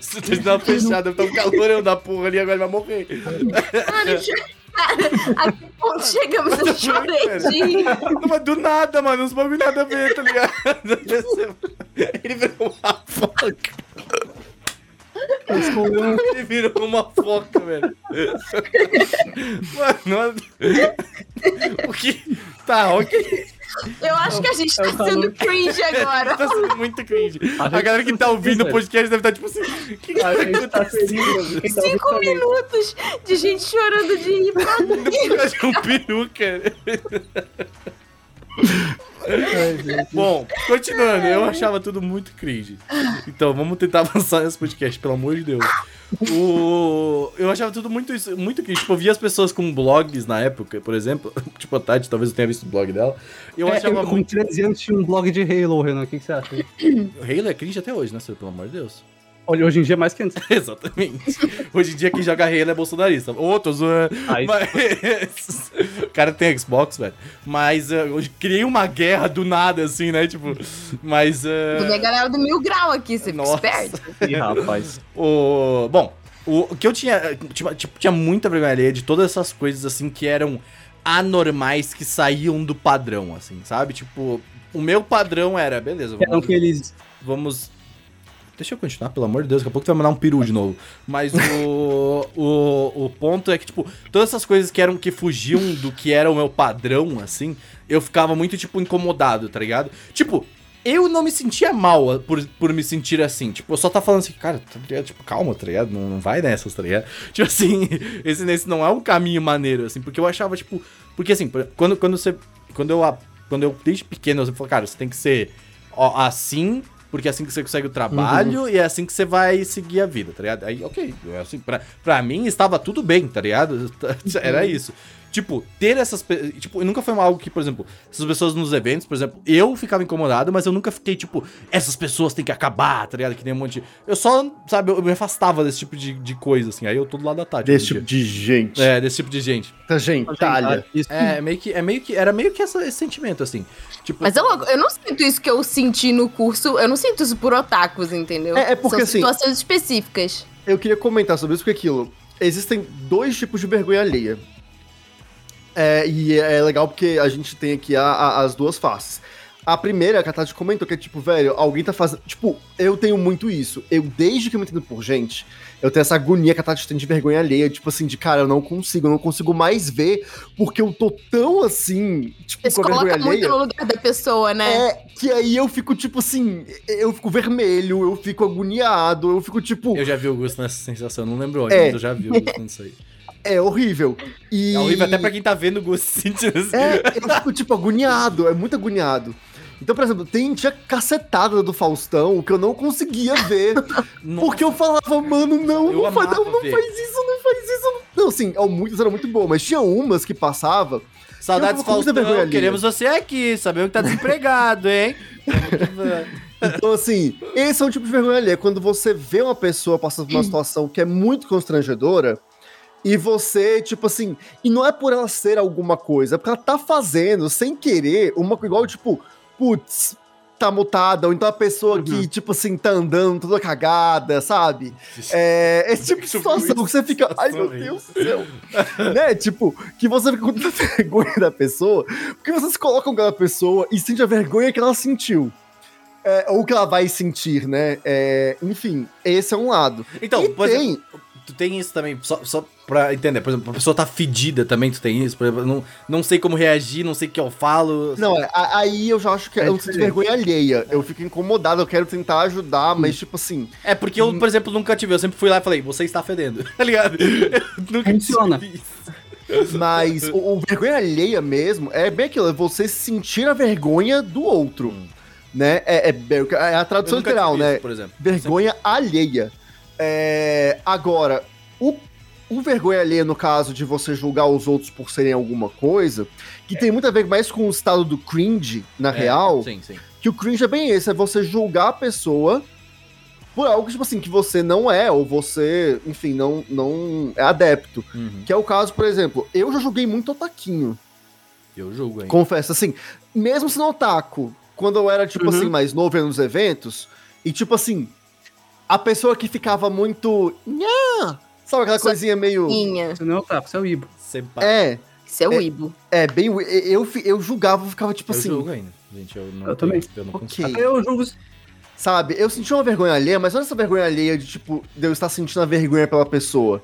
Se tu dá uma fechada, tá um calorão da porra ali, agora vai morrer. Che- cara, a que ponto chegamos? Eu chorei de mas do nada, mano, uns bagulho nada a ver, tá ligado? Ele virou uma foca. Ele virou uma foca, velho. Mano, o que. Tá, ok. Eu acho que a gente tá sendo cringe agora. Tá sendo muito cringe. A A galera que tá tá ouvindo o podcast deve estar tipo assim. Que, que A tá gente tá feliz. tá Cinco também. minutos de gente chorando de rir. Causa de um peruca. Bom, continuando, eu achava tudo muito cringe. Então, vamos tentar avançar nesse podcast, pelo amor de Deus. O... Eu achava tudo muito, muito cringe. Tipo, eu via as pessoas com blogs na época, por exemplo. Tipo, a Tati, talvez eu tenha visto o blog dela. Eu É, achava eu, com muito. 13 anos tinha um blog de Halo, Renan. O que, que você acha? Halo é cringe até hoje, né? Pelo amor de Deus. Olha, hoje em dia é mais que antes. Exatamente. Hoje em dia quem joga Halo é bolsonarista. Tô zoando. Aí- Mas... o cara tem Xbox, velho. Mas eh, eu criei uma guerra do nada, assim, né? Tipo, mas... eh, Tem a galera do Mil Grau aqui, você fica Nossa. esperto. Ih, rapaz. O... Bom, o que eu tinha... Tipo, tipo, tinha muita vergonha alheia de todas essas coisas, assim, que eram anormais, que saíam do padrão, assim, sabe? Tipo, o meu padrão era, beleza, Eram vamos... aqueles. vamos deixa eu continuar, pelo amor de Deus, daqui a pouco tu vai mandar um peru de novo. Mas o, o, o ponto é que, tipo, todas essas coisas que eram que fugiam do que era o meu padrão, assim, eu ficava muito, tipo, incomodado, tá ligado? Tipo, eu não me sentia mal por, por me sentir assim. Tipo, eu só tá falando assim, cara, tá ligado? Tipo, calma, tá ligado? Não, não vai nessas, tá ligado? Tipo assim, esse, esse não é um caminho maneiro, assim, porque eu achava, tipo. Porque assim, quando, quando você. Quando eu, quando eu desde pequeno, eu falei, cara, você tem que ser ó, assim, porque é assim que você consegue o trabalho uhum. e é assim que você vai seguir a vida, tá ligado? Aí, ok, é assim, pra, pra mim estava tudo bem, tá ligado? Era uhum. isso. Tipo, ter essas. Tipo, nunca foi algo que, por exemplo, essas pessoas nos eventos, por exemplo, eu ficava incomodado, mas eu nunca fiquei, tipo, essas pessoas têm que acabar, tá ligado? Que nem um monte de. Eu só, sabe, eu me afastava desse tipo de, de coisa, assim. Aí eu tô do lado da tarde. Desse tipo de gente. É, desse tipo de gente. Tá, gente, talha. É, é, meio que, é meio que. Era meio que essa, esse sentimento, assim. Tipo, mas eu, eu não sinto isso que eu senti no curso, eu não sinto isso por otakus, entendeu? É, é porque São assim. situações específicas. Eu queria comentar sobre isso, porque aquilo. Existem dois tipos de vergonha alheia. É, e é legal porque a gente tem aqui a, a, as duas faces. A primeira, que a Tati comentou, que é tipo, velho, alguém tá fazendo. Tipo, eu tenho muito isso. Eu, desde que eu me entendo por gente, eu tenho essa agonia que a Tati tem de vergonha alheia. Tipo assim, de cara, eu não consigo, eu não consigo mais ver, porque eu tô tão assim, tipo, Você com a vergonha alheia. muito no lugar da pessoa, né? É, que aí eu fico, tipo assim, eu fico vermelho, eu fico agoniado, eu fico tipo. Eu já vi o Augusto nessa sensação, não lembro onde, é. mas eu já vi o Augusto nisso aí. É horrível. E... É horrível até pra quem tá vendo o assim. É, eu fico, tipo, agoniado, é muito agoniado. Então, por exemplo, tem, tinha cacetada do Faustão que eu não conseguia ver. porque eu falava, mano, não, não, faz, não, não faz isso, não faz isso. Não, não assim, muitas eram muito boas, mas tinha umas que passava. Saudades Faustão, queremos você aqui, sabemos que tá desempregado, hein? Então, assim, esse é um tipo de vergonha ali. É quando você vê uma pessoa passando por uma situação que é muito constrangedora e você, tipo assim, e não é por ela ser alguma coisa, é porque ela tá fazendo, sem querer, uma coisa igual, tipo, putz, tá mutada, ou então a pessoa uhum. que, tipo assim, tá andando toda cagada, sabe? É, esse tipo de situação que você fica, ai meu Deus do céu. né? Tipo, que você fica com tanta vergonha da pessoa, porque você se coloca com aquela pessoa e sente a vergonha que ela sentiu. É, ou que ela vai sentir, né? É, enfim, esse é um lado. Então, e tem... Tu tem isso também, só, só pra entender, por exemplo, a pessoa tá fedida também, tu tem isso, por exemplo, não, não sei como reagir, não sei o que eu falo. Não, é, aí eu já acho que é, eu sinto vergonha alheia, eu fico incomodado, eu quero tentar ajudar, mas tipo assim... É, porque eu, por exemplo, nunca tive, eu sempre fui lá e falei, você está fedendo, tá ligado? nunca Funciona. Mas o, o, vergonha alheia mesmo é bem aquilo, é você sentir a vergonha do outro. Hum. Né? É, é, é, a tradução literal, né? Isso, por exemplo. Vergonha sempre... alheia. É, agora, o, o vergonha alheia, no caso de você julgar os outros por serem alguma coisa, que é. tem muito a ver mais com o estado do cringe, na é, real. Sim, sim. Que o cringe é bem esse, é você julgar a pessoa por algo, tipo assim, que você não é, ou você, enfim, não, não é adepto. Uhum. Que é o caso, por exemplo, eu já julguei muito otaquinho. Eu julgo, hein? Confesso, assim, mesmo sendo otaku, quando eu era, tipo uhum. assim, mais novo nos eventos, e tipo assim, a pessoa que ficava muito. Nha! Sabe aquela coisinha meio. Você não é o tapo, você é o Ibo. É. Você é o é, Ibo. É, bem. Eu, eu julgava, ficava tipo eu assim. Eu julgo ainda. Gente, eu não. Eu também. Eu não okay. Eu julgo. Sabe, eu senti uma vergonha alheia, mas olha essa vergonha alheia de, tipo, de eu estar sentindo a vergonha pela pessoa.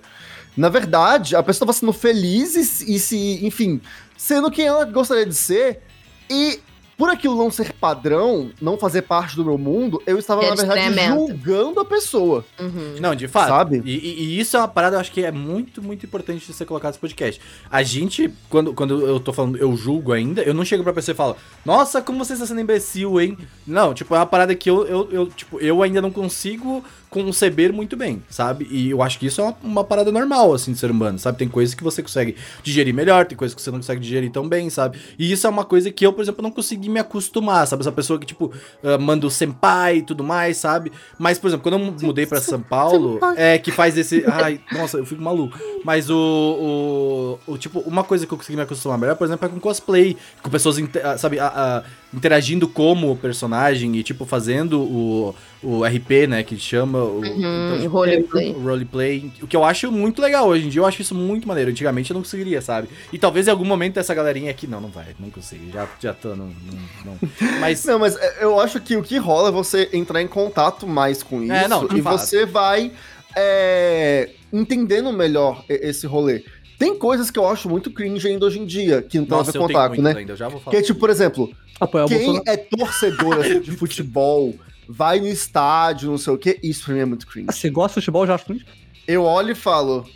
Na verdade, a pessoa estava sendo feliz e, e se, enfim, sendo quem ela gostaria de ser. E por aquilo não ser padrão, não fazer parte do meu mundo, eu estava, na verdade, julgando a pessoa. Uhum. Não, de fato. Sabe? E, e, e, isso é uma parada, eu acho que é muito, muito importante de ser colocado nesse podcast. A gente, quando, quando eu tô falando, eu julgo ainda, eu não chego pra pessoa e falo, nossa, como você está sendo imbecil, hein? Não, tipo, é uma parada que eu, eu, eu, tipo, eu ainda não consigo conceber muito bem, sabe? E eu acho que isso é uma, uma, parada normal, assim, de ser humano, sabe? Tem coisas que você consegue digerir melhor, tem coisas que você não consegue digerir tão bem, sabe? E isso é uma coisa que eu, por exemplo, não consegui me acostumar, sabe? Essa pessoa que, tipo, uh, manda o senpai e tudo mais, sabe? Mas, por exemplo, quando eu mudei para São Paulo, é que faz esse. Ai, nossa, eu fico maluco. Mas o, o, o, Tipo, uma coisa que eu consegui me acostumar melhor, por exemplo, é com cosplay, com pessoas, sabe? A, a interagindo como personagem e, tipo, fazendo o, o RP, né, que chama o, Uhum, então, roleplay. o roleplay. O que eu acho muito legal hoje em dia, eu acho isso muito maneiro. Antigamente eu não conseguiria, sabe? E talvez em algum momento essa galerinha aqui, não, não vai, não consigo, já, já tô, não, não, não. Mas, Não, mas é, eu acho que o que rola é você entrar em contato mais com isso É, não, e fato. você vai é, entendendo melhor esse rolê. Tem coisas que eu acho muito cringe ainda hoje em dia, que não tem a nossa, ver eu com otaku, né? ainda, eu já vou falar. Que é tipo, por exemplo, Apoiar quem é torcedor assim, de futebol, vai no estádio, não sei o quê, isso pra mim é muito cringe. Se gosta de futebol, eu já acho cringe. Eu olho e falo.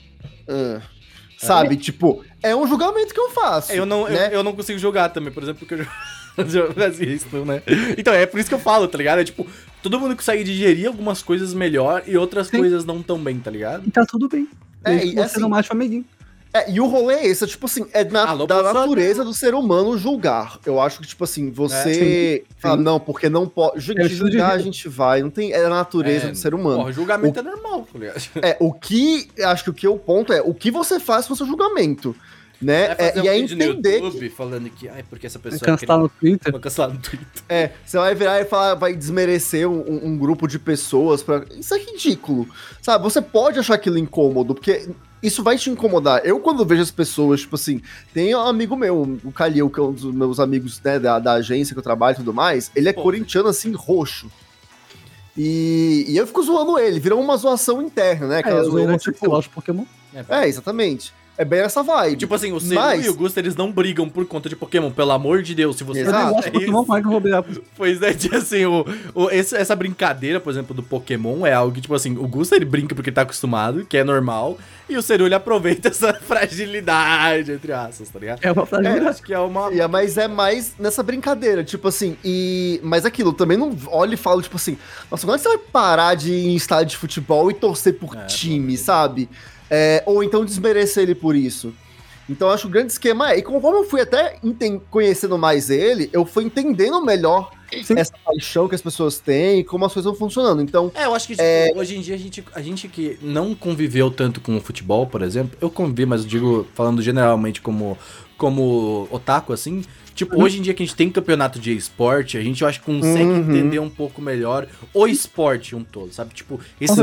"Ah", sabe, tipo, é um julgamento que eu faço. Eu não, eu- né? eu, não consigo jogar também, por exemplo, porque eu fazia isso, né? Então, é por isso que eu falo, tá ligado? É tipo, todo mundo consegue digerir algumas coisas melhor e outras Sim. coisas não tão bem, tá ligado? E tá tudo bem. É, e que você assim- não o amiguinho. É, e o rolê é esse, é, tipo assim, é na- Alô, da natureza do ser humano julgar. Eu acho que, tipo assim, você Sim, fala, sim. não, porque não pode. Gente, É julgar a gente vai, não tem. É a natureza É, do ser humano. Porra, julgamento é normal, tá ligado? É, o que. Acho que o que o ponto é o que você faz com o seu julgamento. Né? É, um e é vídeo no entender YouTube que. falando que, ai, porque essa Vai pessoa cancelar no Twitter. Cancelar no Twitter. É, você vai virar e falar, vai desmerecer um, um- grupo de pessoas. Pra... Isso é ridículo. Sabe? Você pode achar aquilo incômodo, porque isso vai te incomodar. Eu, quando vejo as pessoas, tipo assim, tem um amigo meu, o Calil, que é um dos meus amigos né, da, da agência que eu trabalho e tudo mais, ele é Pô. corintiano assim, roxo. E, e eu fico zoando ele, virou uma zoação interna, né? É, Aquela eu sou zoeira, tipo, Pokémon. É, exatamente. É bem essa vibe. Tipo assim, o Seru Mas- e o Gusta, eles não brigam por conta de Pokémon, pelo amor de Deus. Se você Exato. Eu nem gosto é de Pokémon, como é que eu vou brigar? Pois é, tipo assim, o, o- esse- essa brincadeira, por exemplo, do Pokémon é algo que, tipo assim, o Gusta ele brinca porque ele tá acostumado, que é normal, e o Seru ele aproveita essa fragilidade, entre aspas, tá ligado? É uma Eu fragilidade. acho que é uma. E é- mas é mais nessa brincadeira, tipo assim, e. Mas aquilo, também não olha e fala, tipo assim, nossa, quando você vai parar de ir em estádio de futebol e torcer por É, time, sabe? É, ou então desmerecer ele por isso. Então eu acho que o grande esquema é. E conforme eu fui até conhecendo mais ele, eu fui entendendo melhor Sim. essa paixão que as pessoas têm e como as coisas vão funcionando. Então, É, eu acho que tipo, É. hoje em dia a gente, a gente que não conviveu tanto com o futebol, por exemplo, eu convivi, mas eu digo, falando generalmente como, como otaku, assim, tipo, Uhum. hoje em dia que a gente tem campeonato de esporte, a gente, eu acho que consegue Uhum. entender um pouco melhor o esporte um todo, sabe? Tipo, esse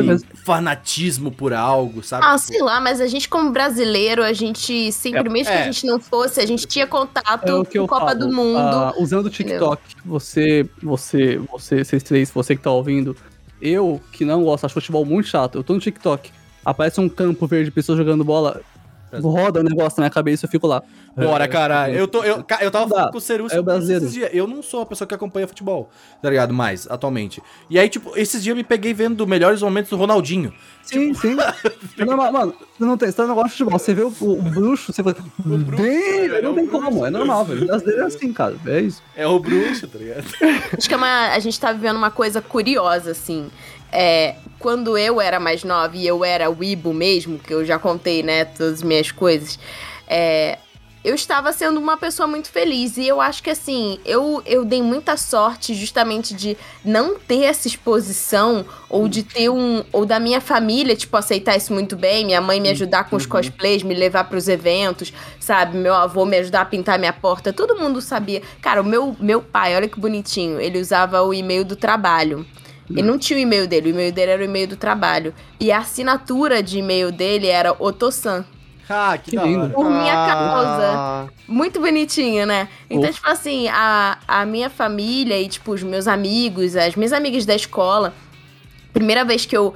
fanatismo por algo, sabe? Ah, Tipo, sei lá, mas a gente, como brasileiro, a gente sempre, É, mesmo que é. a gente não fosse, a gente tinha contato É o que com eu Copa falo. do Mundo. Ah, usando o TikTok, você, você, você, vocês três, você que tá ouvindo, eu que não gosto, acho futebol muito chato, eu tô no TikTok, aparece um campo verde, pessoas jogando bola, roda o negócio na minha cabeça eu fico lá. Bora, É, caralho. Eu, tô, eu, eu tava Não falando com o Ceru É o brasileiro. esses dias. Eu não sou a pessoa que acompanha futebol, tá ligado? Mais, atualmente. E aí, tipo, esses dias eu me peguei vendo melhores momentos do Ronaldinho. Sim, sim. É normal, mano, você não tem, você não gosta de futebol, você vê o, o bruxo, você fala, bruxo, "Bem, velho, não é tem o bruxo, como, é normal, velho. O brasileiro é assim, cara, é isso. É o bruxo, tá ligado? Acho que é uma, a gente tá vivendo uma coisa curiosa, assim. É, quando eu era mais nova e eu era Weibo mesmo, que eu já contei, né, todas as minhas coisas, é, eu estava sendo uma pessoa muito feliz. E eu acho que, assim, eu, eu dei muita sorte justamente de não ter essa exposição, ou de ter um. ou da minha família, tipo, aceitar isso muito bem, minha mãe me ajudar com os cosplays, me levar pros eventos, sabe? Meu avô me ajudar a pintar minha porta, todo mundo sabia. Cara, o meu, meu pai, olha que bonitinho, ele usava o e-mail do trabalho. Ele não tinha o e-mail dele, o e-mail dele era o e-mail do trabalho. E a assinatura de e-mail dele era Otosan. Ah, que, Que lindo. Por minha Ah, causa. Muito bonitinho, né? Então, Ufa. tipo assim, a, a minha família e, tipo, os meus amigos, as minhas amigas da escola, primeira vez que eu,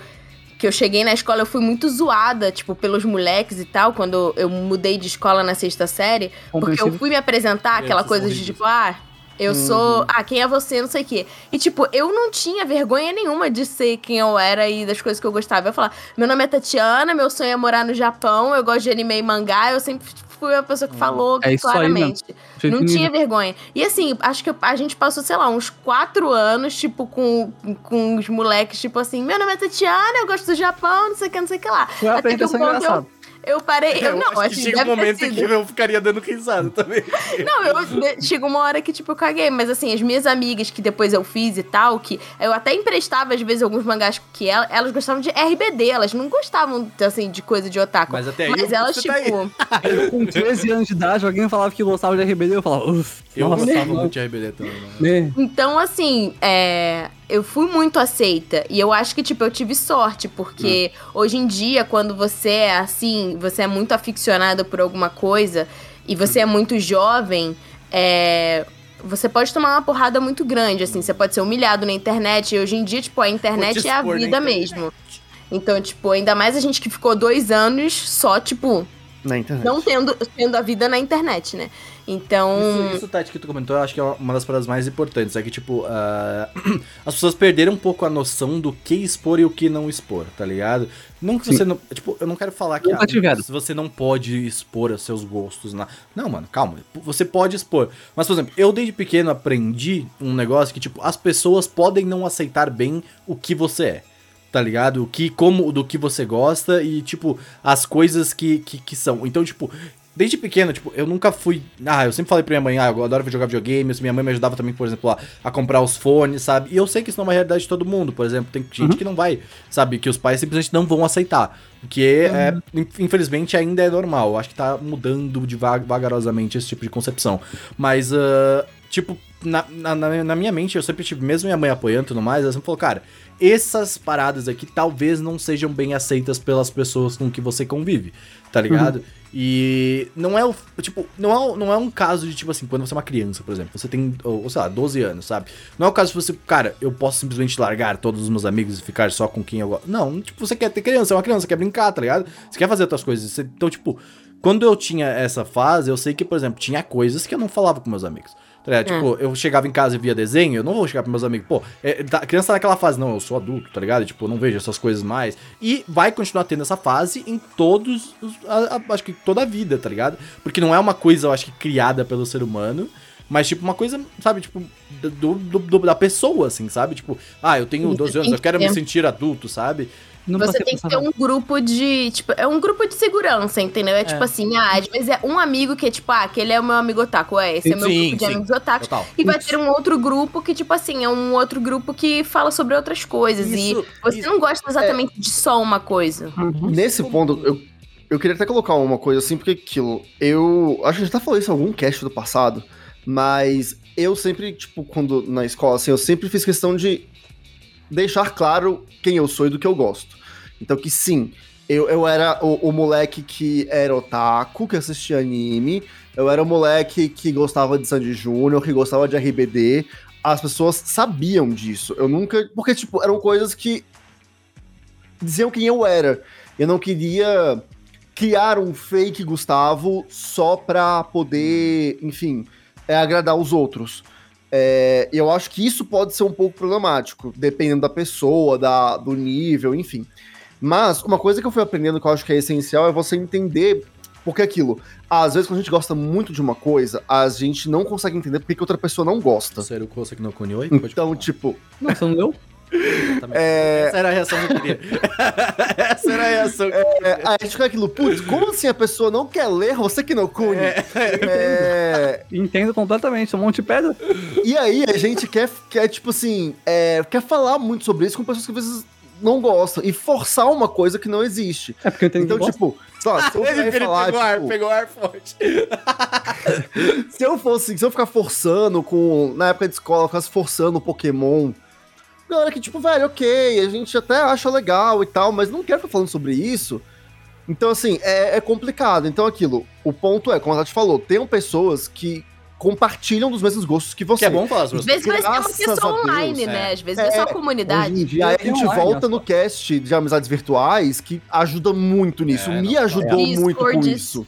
que eu cheguei na escola, eu fui muito zoada, tipo, pelos moleques e tal, quando eu mudei de escola na sexta série, porque eu fui me apresentar, aquela coisa de, tipo, ah... Eu sou. Ah, quem é você? Não sei o quê. E, tipo, eu não tinha vergonha nenhuma de ser quem eu era e das coisas que eu gostava. Eu falava, meu nome é Tatiana, meu sonho é morar no Japão, eu gosto de anime e mangá. Eu sempre fui a pessoa que falou É isso aí, claramente. Jeito Não tinha vergonha. E assim, acho que a gente passou, sei lá, uns quatro anos, tipo, com, com os moleques, tipo assim, meu nome é Tatiana, eu gosto do Japão, não sei o que, não sei o que lá. Uma Até que um ponto eu- engraçada. Eu parei. Eu, Eu não, acho que assim, chega um momento sido. que eu ficaria dando risada também. Não, eu chega uma hora que, tipo, eu caguei. Mas assim, as minhas amigas que depois eu fiz e tal, que eu até emprestava, às vezes, alguns mangás que ela- elas gostavam de RBD, elas não gostavam, assim, de coisa de otaku. Mas até aí Mas eu- elas, você tipo. tá aí. Com 13 anos de idade, alguém falava que gostava de RBD, eu falava, uff, Eu nossa, gostava muito de RBD também. né? né? Então, assim, é, eu fui muito aceita. E eu acho que, tipo, eu tive sorte, porque hoje em dia, quando você é assim, você é muito aficionado por alguma coisa e você é muito jovem, é, Você pode tomar uma porrada muito grande, assim, você pode ser humilhado na internet. E hoje em dia, tipo, a internet é a vida mesmo. Então, tipo, ainda mais a gente que ficou dois anos só, tipo, não tendo, tendo a vida na internet, né? Então. Isso, isso, Tati, que tu comentou, eu acho que é uma das paradas mais importantes. É que, tipo, ah, as pessoas perderam um pouco a noção do que expor e o que não expor, tá ligado? Não que Sim. você não. Tipo, eu não quero falar que Nunca tiveram. se você não pode expor os seus gostos. Na... Não, mano, calma. Você pode expor. Mas, por exemplo, eu desde pequeno aprendi um negócio que, tipo, as pessoas podem não aceitar bem o que você é. Tá ligado? O que, como, do que você gosta e, tipo, as coisas que, que, que são. Então, tipo, Desde pequeno, tipo, eu nunca fui. Ah, eu sempre falei pra minha mãe, ah, eu adoro jogar videogame. Minha mãe me ajudava também, por exemplo, a, a comprar os fones, sabe? E eu sei que isso não é uma realidade de todo mundo. Por exemplo, tem gente que não vai, sabe? Que os pais simplesmente não vão aceitar. Porque, é, infelizmente, ainda é normal. Acho que tá mudando vagarosamente esse tipo de concepção. Mas, ah, tipo, na, na, na- minha mente, eu sempre tive, mesmo minha mãe apoiando e tudo mais, ela sempre falou, cara, essas paradas aqui talvez não sejam bem aceitas pelas pessoas com que você convive, tá ligado? E não é o. Tipo, não é, não é um caso de, tipo assim, quando você é uma criança, por exemplo, você tem, ou, sei lá, 12 anos, sabe? Não é o caso de você, cara, eu posso simplesmente largar todos os meus amigos e ficar só com quem eu gosto. Não, tipo, você quer ter criança, é uma criança, quer brincar, tá ligado? Você quer fazer outras coisas. Você- então, tipo, quando eu tinha essa fase, eu sei que, por exemplo, tinha coisas que eu não falava com meus amigos. Tá ligado? Tipo, eu chegava em casa e via desenho, eu não vou chegar pros meus amigos, pô, é, tá- a criança tá naquela fase, não, eu sou adulto, tá ligado? Tipo, eu não vejo essas coisas mais. E vai continuar tendo essa fase em todos, os, a- a- acho que toda a vida, tá ligado? Porque não é uma coisa, eu acho que, criada pelo ser humano, mas, tipo, uma coisa, sabe, tipo, do, do- do- da pessoa, assim, sabe? Tipo, ah, eu tenho Você 12 anos, eu quero que me sentir adulto, sabe? Não Você tem que ter um grupo de. Tipo, é um grupo de segurança, entendeu? É, tipo assim, ah, às vezes é um amigo que é tipo, ah, aquele é o meu amigo otaku, é, esse é o meu Sim, grupo de sim. amigos otakus. Total. E vai ter um outro grupo que, tipo assim, é um outro grupo que fala sobre outras coisas. Isso, e você isso. não gosta exatamente de só uma coisa. Uhum. Nesse ponto, eu, eu queria até colocar uma coisa assim, porque aquilo, eu acho que a gente até falou isso em algum cast do passado, mas eu sempre, tipo, quando na escola, assim, eu sempre fiz questão de deixar claro quem eu sou e do que eu gosto. Então que sim, eu, eu era o, o moleque que era otaku, que assistia anime, eu era o moleque que gostava de Sandy Júnior, que gostava de RBD, as pessoas sabiam disso. Eu nunca. Porque, tipo, eram coisas que diziam quem eu era. Eu não queria criar um fake Gustavo só pra poder, enfim, é, agradar os outros. É, eu acho que isso pode ser um pouco problemático, dependendo da pessoa, da, do nível, enfim. Mas uma coisa que eu fui aprendendo que eu acho que é essencial é você entender. Porque aquilo, às vezes quando a gente gosta muito de uma coisa, a gente não consegue entender porque que outra pessoa não gosta. Sério, o que oi? Pode Então, tipo, Não, você não leu? É, Essa era a reação que eu queria. Essa era a reação que eu É, aí a gente fica aquilo, putz, como assim a pessoa não quer ler você que não cune? É, Entendo completamente, é um monte de pedra. e aí a gente quer, quer tipo assim, é, quer falar muito sobre isso com pessoas que às vezes não gostam e forçar uma coisa que não existe. É porque eu entendo Então, que tipo, lá, se eu Ele, falar, pegou ar, tipo, pegou ar forte. se eu fosse, se eu ficar forçando com, na época de escola, eu ficasse forçando o Pokémon, galera que tipo, velho, ok, a gente até acha legal e tal, mas não quer ficar falando sobre isso. Então, assim, é, é complicado. Então, aquilo, o ponto é, como a Tati falou, tem pessoas que compartilham dos mesmos gostos que você. Que é bom falar Às sobre vezes vai ser uma Graças pessoa a Deus, online, é. né? Às vezes É, é, só Hoje comunidade. em E dia aí a gente online, volta olha no só. cast de amizades virtuais, que ajuda muito nisso. É, Me ajudou é. muito com isso.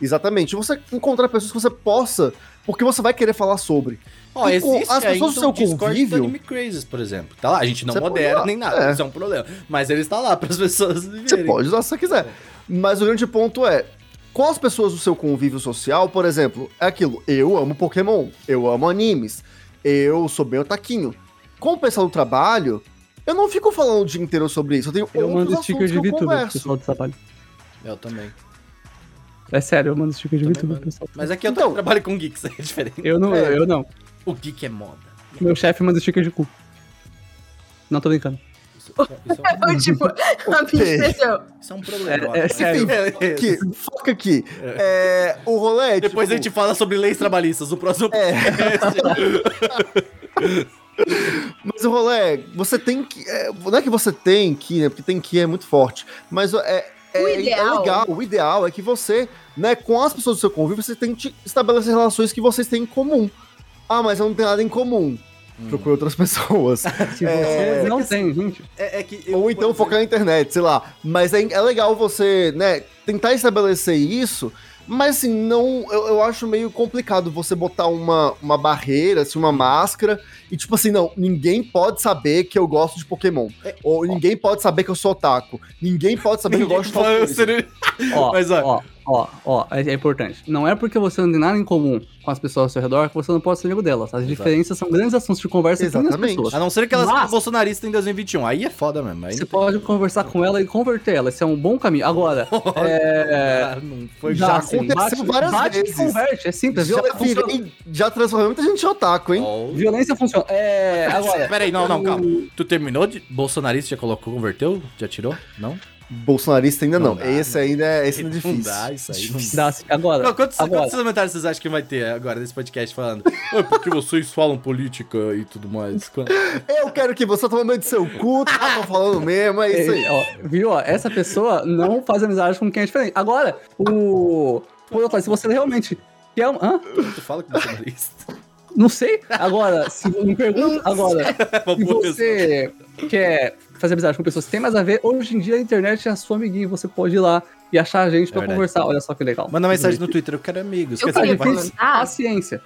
Exatamente. Você encontrar pessoas que você possa, porque você vai querer falar sobre. Ó, E existe as pessoas do seu o Discord convívio- do Anime Crazes, por exemplo. Tá lá, a gente não Você modera nem nada, é. isso é um problema. Mas ele está lá para as pessoas Você viverem. pode usar se você quiser. Mas o grande ponto é, com as pessoas do seu convívio social, por exemplo, é aquilo, eu amo Pokémon, eu amo animes, eu sou bem otaquinho. Com o pessoal do trabalho, eu não fico falando o dia inteiro sobre isso, eu tenho Eu outros mando sticker assuntos de que eu converso. pessoal do trabalho. Eu também. É sério, eu mando sticker de Também VTuber, mando. pessoal. Mas aqui eu Então- trabalho com geeks, é diferente. Eu não, É. eu não. O geek é moda. Meu chefe manda sticker de cu. Não tô brincando. Isso, isso é, um, tipo, a expressão. isso é um problema. É- é sério. É, é, Aqui, foca aqui. É, o rolê é, Depois tipo, a gente fala sobre leis trabalhistas. O próximo É. Mas o rolê é, você tem que. é, não é que você tem que, né? Porque tem que é muito forte. Mas é, é, O é ideal. legal. O ideal é que você, né, com as pessoas do seu convívio, você tente estabelecer relações que vocês têm em comum. Ah, mas eu não tenho nada em comum. Procure outras pessoas. Se É, você não tem, gente. É, é que eu, Ou então exemplo, focar na internet, sei lá. Mas é, é legal você, né, tentar estabelecer isso, mas assim, não. Eu, eu acho meio complicado você botar uma, uma barreira, assim, uma máscara, e tipo assim, não, ninguém pode saber que eu gosto de Pokémon. Ou ninguém pode saber que eu sou otaku. Ninguém pode saber que eu gosto de Ó, Mas, ó. ó, ó, ó, é, é importante. Não é porque você não tem nada em comum com as pessoas ao seu redor que você não pode ser amigo delas. As diferenças são grandes assuntos de conversa entre as Exatamente. pessoas. A não ser que elas sejam bolsonaristas em 2021. Aí é foda mesmo. Aí Você pode conversar com ela e converter ela. Esse é um bom caminho. Agora, é. Não foi Já já. aconteceu várias bate vezes. converte. É simples. Já, Violência funciona. virei, já transformei muita gente em otaku, hein? Oh. Violência funciona. É. Agora. Peraí, não, não, calma. Tu terminou de. Bolsonarista já colocou, converteu? Já tirou? Não? Bolsonarista ainda não. Não dá, esse ainda é, esse ainda é Não difícil. dá, isso aí não Dá, assim, agora. Não, quantos, agora. quantos comentários vocês acham que vai ter agora nesse podcast falando? É porque vocês falam política e tudo mais. Eu quero que você tome meio de seu cu, tá? Tô falando mesmo, é isso aí. É, ó, viu? ó, essa pessoa não faz amizade com quem é diferente. Agora, o. Por outro lado, se você realmente quer. um- Hã? Tu fala com bolsonarista. Não sei. Agora, se me pergunta. Agora, se você quer fazer amizade com pessoas que têm mais a ver, hoje em dia a internet é a sua amiguinha. Você pode ir lá e achar a gente pra verdade. conversar. Olha só que legal. Manda mensagem no Twitter, eu quero amigos. Eu Quer queria comentar. Paciência.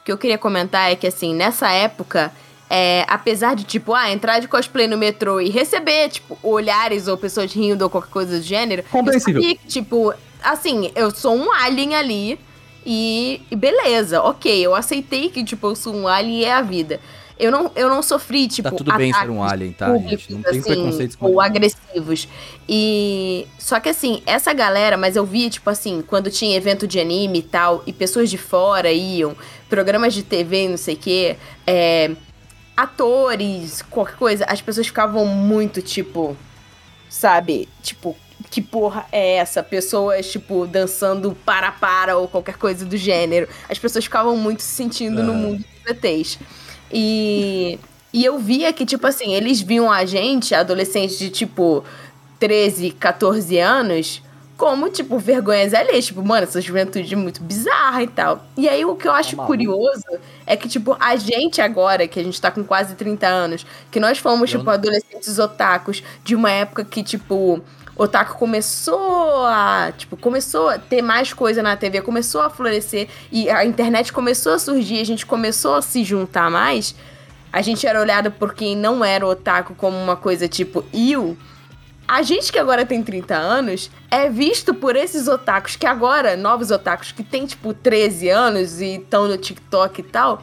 O que eu queria comentar é que, assim, nessa época, é, apesar de, tipo, ah, entrar de cosplay no metrô e receber, tipo, olhares ou pessoas rindo ou qualquer coisa do gênero. Compreensível. Eu sabia que, tipo, assim, eu sou um alien ali e, e beleza, ok, eu aceitei que, tipo, eu sou um alien e é a vida. Eu não, eu não sofri, tipo, Tá tudo bem ser um alien, tá, públicos, gente? Não tem assim, preconceitos com ou agressivos. E só que assim, essa galera, mas eu vi tipo assim, quando tinha evento de anime e tal, e pessoas de fora iam, programas de TV, não sei o quê, é, atores, qualquer coisa, as pessoas ficavam muito tipo, sabe, tipo que porra é essa? Pessoas, tipo, dançando para-para ou qualquer coisa do gênero. As pessoas ficavam muito se sentindo no Ah. mundo dos ETs. E, e eu via que, tipo assim, eles viam a gente, adolescentes de, tipo, 13, 14 anos, como, tipo, vergonhas alheias. Tipo, mano, essa juventude é muito bizarra e tal. E aí, o que eu acho Tá maluco. curioso é que, tipo, a gente agora, que a gente tá com quase 30 anos, que nós fomos, Eu tipo, adolescentes otakus de uma época que, tipo, otaku começou a, tipo, começou a ter mais coisa na TV, começou a florescer e a internet começou a surgir, a gente começou a se juntar mais. A gente era olhado por quem não era otaku como uma coisa tipo eu. A gente que agora tem 30 anos é visto por esses otakus que agora, novos otakus que tem tipo 13 anos e estão no TikTok e tal,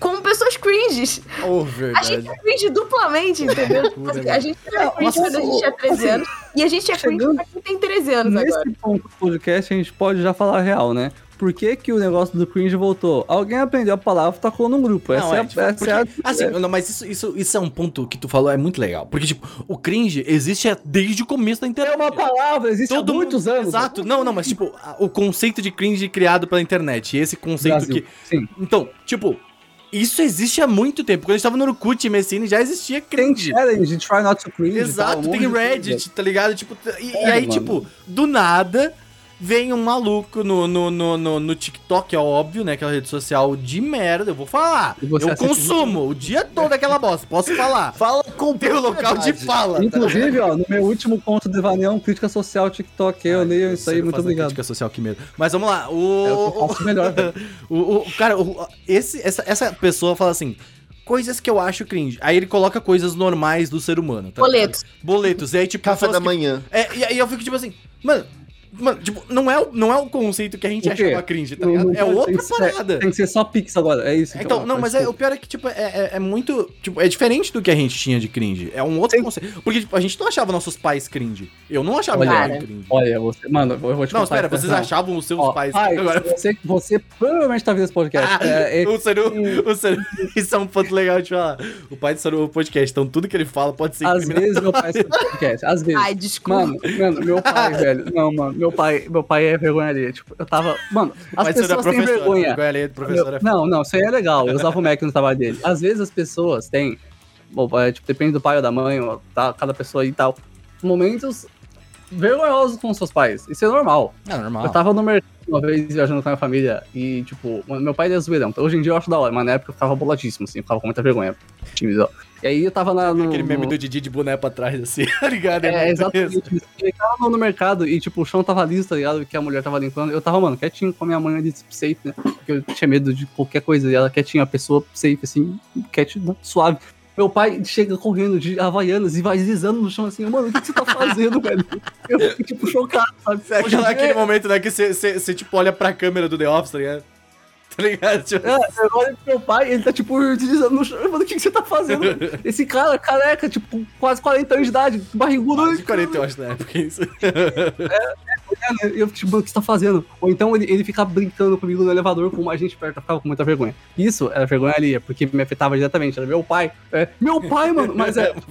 como pessoas cringes. Oh, A verdade. gente é cringe duplamente, entendeu? Assim, a gente era cringe quando a gente tinha 13 anos. E a gente é cringe chegando- pra quem tem 13 anos Nesse agora. ponto do podcast, a gente pode já falar a real, né? Por que, que o negócio do cringe voltou? Alguém aprendeu a palavra e tacou num grupo. Essa Não, é, é, a- tipo, essa porque- é a- assim, não, mas isso, isso, isso é um ponto que tu falou, é muito legal. Porque, tipo, o cringe existe desde o começo da internet. É uma palavra, existe há muitos anos. Exato. Não, não, mas, tipo, a- o conceito de cringe criado pela internet. Esse conceito Brasil. que. Sim. Então, tipo, isso existe há muito tempo. Quando a gente tava no Orkut e Messine, já existia Tem cringe. challenge, try not to cringe. Exato, um tem Reddit, tá ligado? Tipo, e, e É, aí, mano. tipo, do nada, vem um maluco no, no, no, no, no TikTok, é óbvio, né? Aquela rede social de merda, eu vou falar. Eu consumo o dia todo aquela bosta, posso falar. Fala com o local de fala. tá? Inclusive, ó, no meu último conto de Vaneão, crítica social, TikTok, eu leio isso aí, muito obrigado. Crítica social que medo. Mas vamos lá, É o faço melhor. o, o cara, o- esse, essa, essa pessoa fala assim... Coisas que eu acho cringe. Aí ele coloca coisas normais do ser humano. tá? Boletos. Boletos. E aí, tipo, Café da que- manhã. É, e aí eu fico tipo assim, mano, Mano, tipo, não é, o- não é o conceito que a gente O achava cringe, tá Não- ligado? não É outra tem ser- parada. Tem que ser só Pix agora, é isso. Então, não, mas é, o pior é que, tipo, é, é, é muito. Tipo, é diferente do que a gente tinha de cringe. É um outro Sim. conceito. Porque, tipo, a gente não achava nossos pais cringe. Eu não achava Olha, Cara. cringe. Olha, você. Mano, eu vou te Não, contar espera, vocês real. achavam os seus Ó, pais. pai, Agora, você, você provavelmente tá vendo esse podcast. Ah, é, é- o Saru, o Saru, isso é um ponto legal de falar. O pai do Saru é um podcast, então tudo que ele fala pode ser às vezes meu pai escuta podcast. Às vezes. Ai, desculpa. Mano, mano, meu pai, velho. Não, mano, meu pai, meu pai é vergonha ali. Tipo, eu tava. Mano, as Mas é pessoas têm vergonha. vergonha alheia do professor é Não, não, isso aí é legal. Eu usava o Mac no trabalho dele. Às vezes as pessoas têm. Bom, é, tipo, depende do pai ou da mãe, ou tá, cada pessoa aí e tal. Momentos vergonhosos com seus pais. Isso é normal. É normal. Eu tava no mercado uma vez viajando com a minha família e, tipo, meu pai é zoeirão. Então, hoje em dia eu acho da hora, mas na época eu ficava boladíssimo, assim, eu ficava com muita vergonha. Tímido. E aí eu tava na, no. Aquele meme no- do Didi de boné pra trás, assim, tá ligado? É, muito exatamente. isso. isso. Eu tava no mercado e, tipo, o chão tava liso, tá ligado? Que a mulher tava limpando. Eu tava, mano, quietinho com a minha mãe ali, safe, né? Porque eu tinha medo de qualquer coisa. E ela quietinha, a pessoa safe, assim, quietinha, suave. Meu pai chega correndo de Havaianas e vai deslizando no chão assim, mano, o que, que você tá fazendo, velho? Eu fico, tipo, chocado, sabe? É aquele momento, né, que você, tipo, olha pra câmera do The Office, tá ligado? Tá ligado? Tipo, É, eu olho pro meu pai, ele tá, tipo, deslizando no chão. Eu falo, o que, que você tá fazendo? Esse cara, careca, tipo, quase 40 anos de idade, barrigudo. de 40, eu acho, na época, isso. É, Eu, tipo, mano, o que você tá fazendo? Ou então ele, ele ficava brincando comigo no elevador com mais gente perto, eu ficava com muita vergonha. Isso era vergonha ali, porque me afetava diretamente. Era meu pai. É, meu pai, mano, mas é.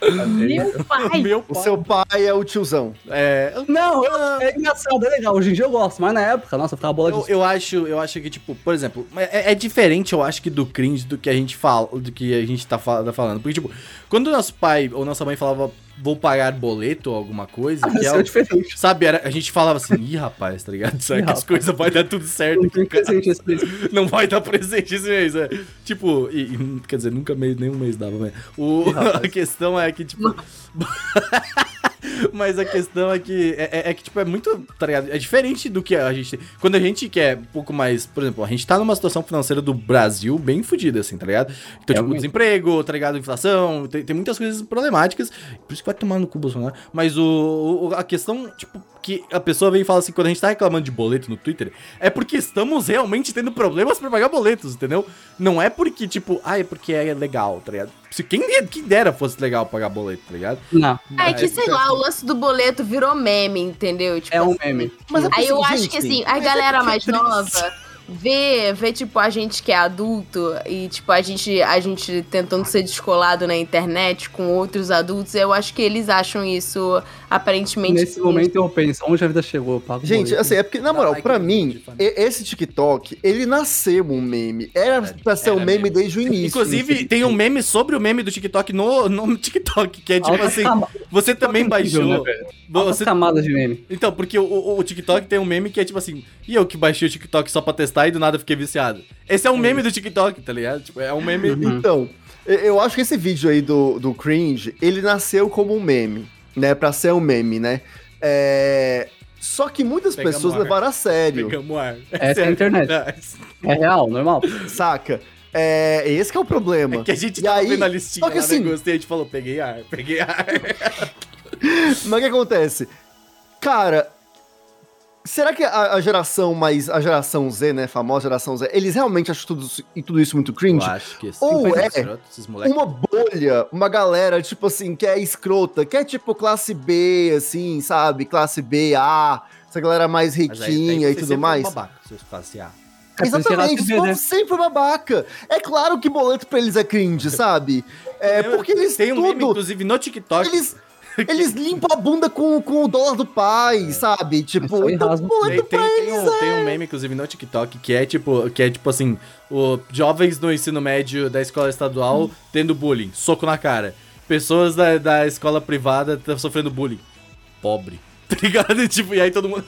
Meu pai. Meu O pai. seu pai é o tiozão. É, Não, eu- é engraçado, é legal. Hoje em dia eu gosto, mas na época, nossa, eu ficava bola Eu, de. eu acho, eu acho que, tipo, por exemplo, é, é diferente, eu acho que do cringe do que a gente fala, do que a gente tá, tá falando. Porque, tipo, quando nosso pai ou nossa mãe falava vou pagar boleto ou alguma coisa, que Isso é, é diferente. sabe, era, a gente falava assim, ih, rapaz, tá ligado? Será que as coisas vai dar tudo certo Não presente esse mês. Não vai dar presente esse mês, é. Tipo, e, e- quer dizer, nunca mês, nenhum mês dava, né? O, Ih, a questão é que, tipo. Mas a questão é que é, é- é que, tipo, é muito, tá ligado? É diferente do que a gente. Quando a gente quer um pouco mais. Por exemplo, a gente tá numa situação financeira do Brasil bem fodida, assim, tá ligado? Então, tipo, Realmente. desemprego, tá ligado? Inflação, tem, tem muitas coisas problemáticas. Por isso que vai tomar no cu, Bolsonaro. Mas o, o- a questão, tipo, que a pessoa vem e fala assim, quando a gente tá reclamando de boleto no Twitter, é porque estamos realmente tendo problemas pra pagar boletos, entendeu? Não é porque, tipo, ah, é porque é legal, tá ligado? Se quem, quem dera fosse legal pagar boleto, tá ligado? Não, É que, sei lá, o lance do boleto virou meme, entendeu? Tipo, é um assim, meme. Mas é Aí eu acho gente, que assim, a é galera é mais triste. nova vê, vê, tipo, a gente que é adulto e, tipo, a gente, a gente tentando ser descolado na internet com outros adultos, eu acho que eles acham isso aparentemente. Nesse momento eu penso, onde a vida chegou? Pago Gente, assim, é porque, na moral, pra mim, esse TikTok, ele nasceu um meme. Era pra ser um era meme meme. desde o início. Inclusive, tem um meme sobre o meme do TikTok no, no TikTok, que é tipo Altas assim, cama- você também baixou. né, Você, camadas de meme. então, porque o, o, o TikTok tem um meme que é tipo assim, e eu que baixei o TikTok só pra testar e do nada fiquei viciado. Esse é um meme do TikTok, tá ligado? Tipo, é um meme. Uhum. Então, eu- acho que esse vídeo aí do, do cringe, ele nasceu como um meme, né? Pra ser um meme, né? É... Só que muitas Pegamos pessoas ar. levaram a sério, Pegamos ar. Essa é a internet. É, É real, normal. saca? É, esse que é o problema. é que a gente E tava aí- vendo a listinha só que lá assim- no negócio e a gente falou, peguei ar, peguei ar. Mas o que acontece? Cara, será que a, a geração mais. A geração Z, né? Famosa geração Z, eles realmente acham tudo, isso- e tudo isso muito cringe? acho que sim. Ou é. Uma bolha, uma galera, tipo assim, que é escrota, que é tipo classe B, assim, sabe? Classe B, A, essa galera mais riquinha aí e tudo foi mais. um babaca, seus classe A. É é Exatamente, esse povo né? sempre babaca. É claro que boleto pra eles é cringe, sabe? É, porque eles Tem um meme, tudo... inclusive, no TikTok. Eles, eles limpam a bunda com, com o dólar do pai, sabe? Isso Tipo, aí então rasga o Tem, tem, pra tem eles um, tem um meme, inclusive, no TikTok, que é tipo, que é tipo assim, o jovens no ensino médio da escola estadual tendo bullying, soco na cara. Pessoas da, da escola privada tá sofrendo bullying. Pobre. Tá ligado? Tipo, e aí todo mundo.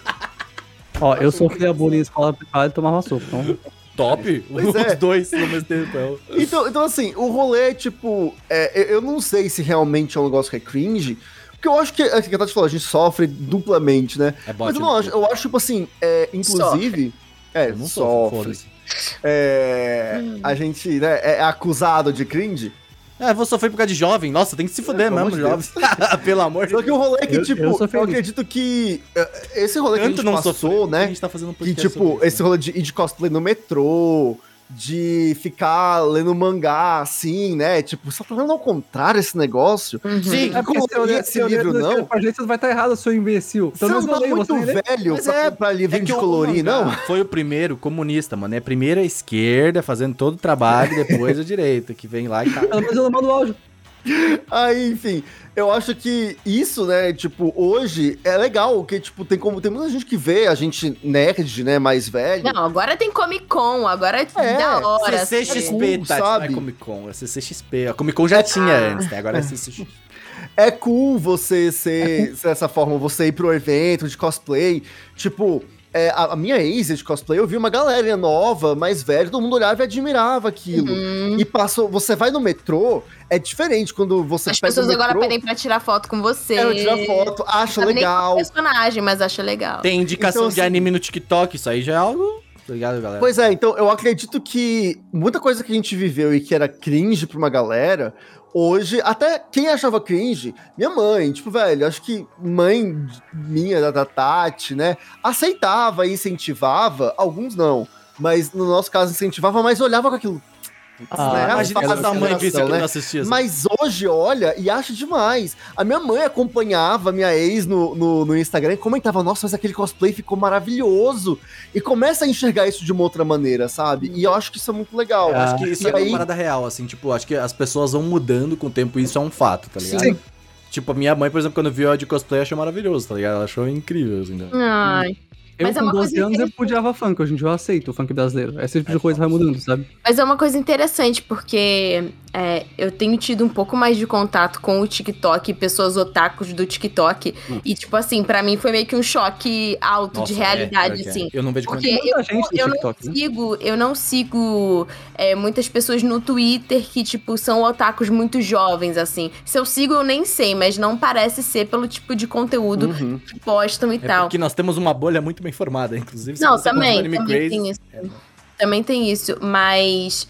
Ó, eu sofria bullying em escola privada e tomava soco. Então, Top! Os é. dois ao mesmo tempo. é o- Então, então assim, o rolê, tipo, é, eu- não sei se realmente é um negócio que é cringe, porque eu acho que, é, que a Tati falou, a gente sofre duplamente, né? É bot Mas eu não no acho, eu acho, tipo assim, é, inclusive... É, Eu não sofre. foda-se. É, a gente, né, é acusado de cringe. Ah, vou sofrer por causa de jovem. Nossa, tem que se fuder É, mesmo, jovem. Pelo amor de Só que o rolê é que, Eu- tipo, eu eu, acredito que. eh, Esse rolê que a Tanto gente não passou, sofreu, né? A gente tá fazendo um Que, tipo, esse rolê de ir de cosplay no metrô, de ficar lendo mangá assim, né? Tipo, você tá lendo ao contrário esse negócio. Sim, É Como se eu ler esse livro, não? pra gente, você vai estar errado, seu imbecil. Você Pelo não tá muito você velho Mas pra é- comprar livrinho de o colorir, não? Foi o primeiro comunista, mano. É a primeira esquerda fazendo todo o trabalho, depois a direita, que vem lá e tá. Pelo menos eu não mando áudio. Aí, enfim, eu acho que isso, né, tipo, hoje é legal, porque, tipo, tem como. Tem muita gente que vê a gente nerd, né, mais velho. Não, agora tem Comic Con, agora é, É, da hora. CCXP, cool, Tati, não sabe? é Comic Con, é CCXP. A Comic Con já tinha antes, né? Agora é CCXP. É cool você ser, ser dessa forma, você ir pro evento de cosplay. Tipo, é, a, a minha ex de cosplay, eu vi uma galera nova, mais velha, todo mundo olhava e admirava aquilo. Uhum. E passou, você vai no metrô, é diferente quando você As pega pessoas o agora metrô, pedem pra tirar foto com você. ela tira foto, acha nem qual legal. personagem, mas acha legal. Tem indicação Então, de assim- anime no TikTok, isso aí já é algo. Tá ligado, galera? Pois é, então eu acredito que muita coisa que a gente viveu e que era cringe pra uma galera, hoje, até quem achava cringe, minha mãe, tipo, velho, acho que mãe minha, da, Tati, né, aceitava e incentivava, alguns não, mas no nosso caso incentivava, mas olhava com aquilo. Ah, né, Imagina fala se a mãe né? não assistia. Mas hoje olha e acha demais. A minha mãe acompanhava a minha ex no, no, no Instagram e comentava: Nossa, mas aquele cosplay ficou maravilhoso. E começa a enxergar isso de uma outra maneira, sabe? E eu acho que isso é muito legal. Eu acho que isso E é aí- uma parada real, assim, tipo, acho que as pessoas vão mudando com o tempo e isso é um fato, tá ligado? Sim. Tipo, a minha mãe, por exemplo, quando viu a de cosplay, achou maravilhoso, tá ligado? Ela achou incrível, assim. né? Ai. Eu, Mas é com uma 12 coisa anos, eu odiava funk. Hoje em dia eu aceito o funk brasileiro. Esse tipo de coisa vai mudando, sabe? Mas é uma coisa interessante, porque é, eu tenho tido um pouco mais de contato com o TikTok, pessoas otakus do TikTok. E, tipo assim, pra mim foi meio que um choque alto Nossa, de é, realidade, que é. assim. Eu não vejo Porque eu, eu não né? sigo, eu não sigo é, muitas pessoas no Twitter que, tipo, são otakus muito jovens, assim. Se eu sigo, eu nem sei, mas não parece ser pelo tipo de conteúdo Uhum. que postam e É tal. porque nós temos uma bolha muito bem formada, inclusive. Não, também, também crazy, tem isso. é, Também tem isso, mas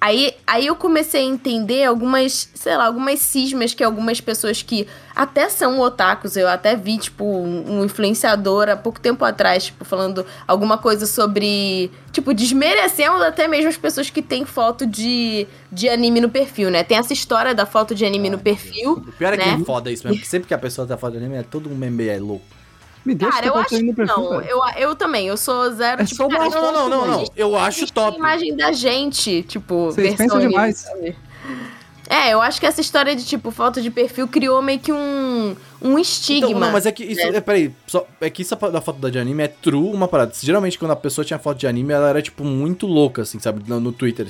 aí, aí eu comecei a entender algumas, sei lá, algumas cismas que algumas pessoas que até são otakus, eu até vi, tipo, um, um influenciador há pouco tempo atrás, tipo, falando alguma coisa sobre, tipo, desmerecendo até mesmo as pessoas que têm foto de, de anime no perfil, né? Tem essa história da foto de anime no perfil. O pior é que né? é foda isso mesmo, porque sempre que a pessoa tá falando de anime, é todo um meme é louco. Me deixa Cara, que eu tô acho que perfil, não. Eu, eu também, eu sou zero, É tipo, cara, Não, não, não, não, não. Eu acho top. a imagem da gente, tipo, Vocês pensam demais. sabe? É, eu acho que essa história de, tipo, foto de perfil criou meio que um, um estigma. Então, não, mas é que isso. É, peraí, só, é que isso da foto da de anime é true uma parada. Geralmente, quando a pessoa tinha foto de anime, ela era, tipo, muito louca, assim, sabe? No, no Twitter.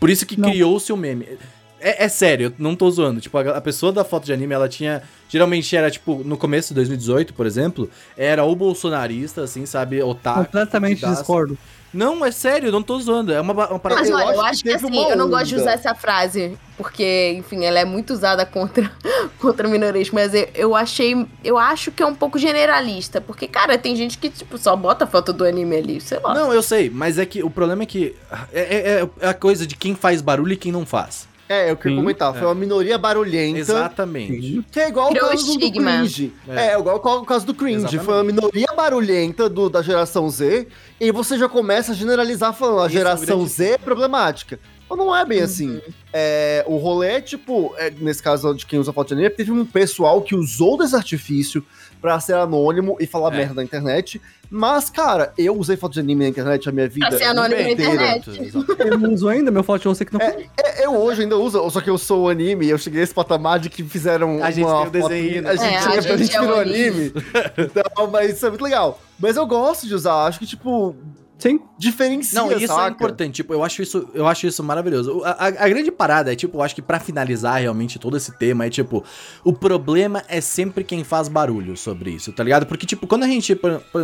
Por isso que criou-se o meme. É, é sério, eu não tô zoando. Tipo, a, a pessoa da foto de anime, ela tinha. Geralmente era, tipo, no começo de 2018, por exemplo, era o bolsonarista, assim, sabe? Otaku. Completamente discordo. Não, é sério, eu não tô zoando. É uma, uma parada. Mas eu olha, eu acho que acho que, teve assim, eu não gosto de usar essa frase, porque, enfim, ela é muito usada contra, contra minorias, mas eu, eu achei, eu acho que é um pouco generalista, porque, cara, tem gente que, tipo, só bota foto do anime ali, sei lá. Não, eu sei, mas é que o problema é que é, é- é a coisa de quem faz barulho e quem não faz. É, eu queria Sim, comentar, foi uma minoria barulhenta. Exatamente. Que é igual o caso do cringe. É. É, igual o caso do cringe. Exatamente. Foi uma minoria barulhenta do, da geração Z, e você já começa a generalizar falando, a Isso é geração grande- Z é problemática. Mas não é bem assim. É, o rolê é tipo, é, nesse caso de quem usa foto de anime, teve um pessoal que usou desse artifício pra ser anônimo e falar É. merda na internet. Mas, cara, eu usei foto de anime na internet a minha vida. Pra ser anônimo na inteira. internet. Eu não uso ainda, meu foto de você que não É, eu hoje ainda uso, só que eu sou anime, eu cheguei nesse patamar de que fizeram A gente uma tem o desenho, né? A gente É, a pra gente é virou anime. anime. Então, mas isso é muito legal. Mas eu gosto de usar, acho que, tipo, Sim. diferencia, Não, isso saca? é importante. Tipo, eu acho isso, eu acho isso maravilhoso. A, a- a grande parada é, tipo, eu acho que pra finalizar realmente todo esse tema, é tipo, o problema é sempre quem faz barulho sobre isso, tá ligado? Porque, tipo, quando a gente.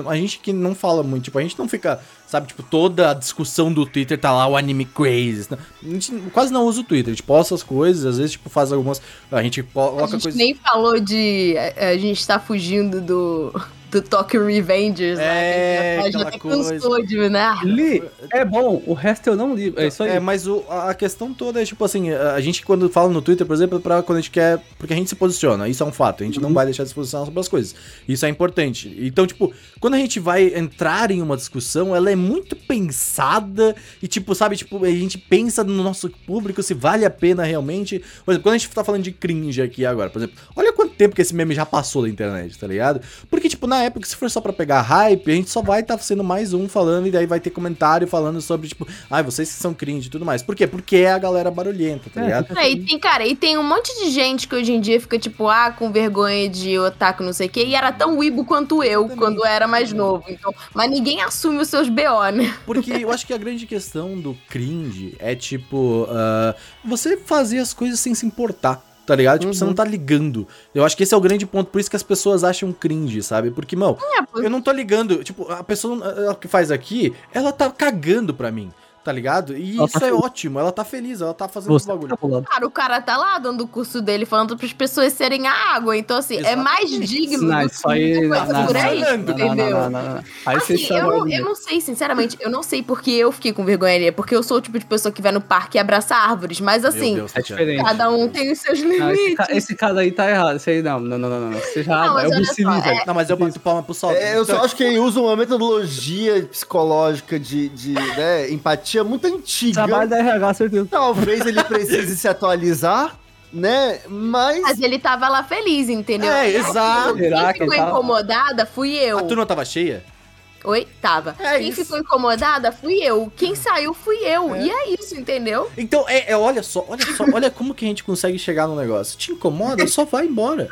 A gente que não fala muito, tipo, a gente não fica, sabe, tipo, toda a discussão do Twitter tá lá o anime crazy. né? A gente quase não usa o Twitter, a gente posta as coisas, às vezes, tipo, faz algumas. A gente A coloca gente coisas. nem falou de. A, a gente tá fugindo do. Do Tokyo Revengers. É, lá, que já até cansou de, né? Li, é bom, o resto eu não li. É isso aí. É, mas o- a a questão toda é, tipo assim, a a gente quando fala no Twitter, por exemplo, é pra quando a gente quer. Porque a gente se posiciona, isso é um fato. A gente não vai deixar de se posicionar sobre as coisas. Isso é importante. Então, tipo, quando a gente vai entrar em uma discussão, ela é muito pensada e, tipo, sabe, tipo, a gente pensa no nosso público se vale a pena realmente. Por exemplo, quando a gente tá falando de cringe aqui agora, por exemplo, olha quanto tempo que esse meme já passou da internet, tá ligado? Porque, tipo, na época, se for só pra pegar hype, a gente só vai estar sendo mais um falando e daí vai ter comentário falando sobre, tipo, ai, vocês que são cringe e tudo mais. Por quê? Porque é a galera barulhenta, tá É, ligado? É, e tem, cara, e tem um monte de gente que hoje em dia fica, tipo, ah, com vergonha de otaku, não sei o quê, e era tão wibo quanto eu, quando era mais novo. Então, mas ninguém assume os seus BO, né? Porque eu acho que a grande questão do cringe é, tipo, ah, você fazer as coisas sem se importar. Tá ligado? Tipo, você Uhum. não tá ligando. Eu acho que esse é o grande ponto, por isso que as pessoas acham cringe, sabe? Porque, mano, É, eu não tô ligando. Tipo, a pessoa ela que faz aqui, ela tá cagando pra mim, tá ligado? E Ela isso tá é feliz. ótimo, ela tá feliz, ela tá fazendo Você os bagulho. tá o cara tá lá dando o curso dele, falando pras pessoas serem a água. Então, assim, é mais digno Não, do isso aí. coisa não, por aí, não, entendeu? não, não, não. Aí Assim, vocês eu, não, eu não sei, sinceramente, eu não sei porque eu fiquei com vergonha ali. Porque eu sou o tipo de pessoa que vai no parque e abraça árvores. Mas assim, Deus, É Tatiana. diferente. cada um tem os seus Não, esse, limites. ca- esse cara aí tá errado. Esse aí não, não, não, não. não. Você já Não, é o Lee, é- velho. Não, mas eu bato palma pro sol. É, eu só acho que ele usa uma metodologia psicológica de, de né, empatia muito antiga. Trabalho da RH, certeza. Talvez ele precise se atualizar, né? Mas. Mas ele tava lá feliz, entendeu? É, exato. Será Quem que ficou tava? incomodada fui eu. A turma tava cheia? Oi? Tava. É Quem isso. ficou incomodada fui eu. Quem saiu fui eu. É. E é isso, entendeu? Então, é, é, olha só, olha só, olha como que a gente consegue chegar no negócio. Te incomoda, só vai embora.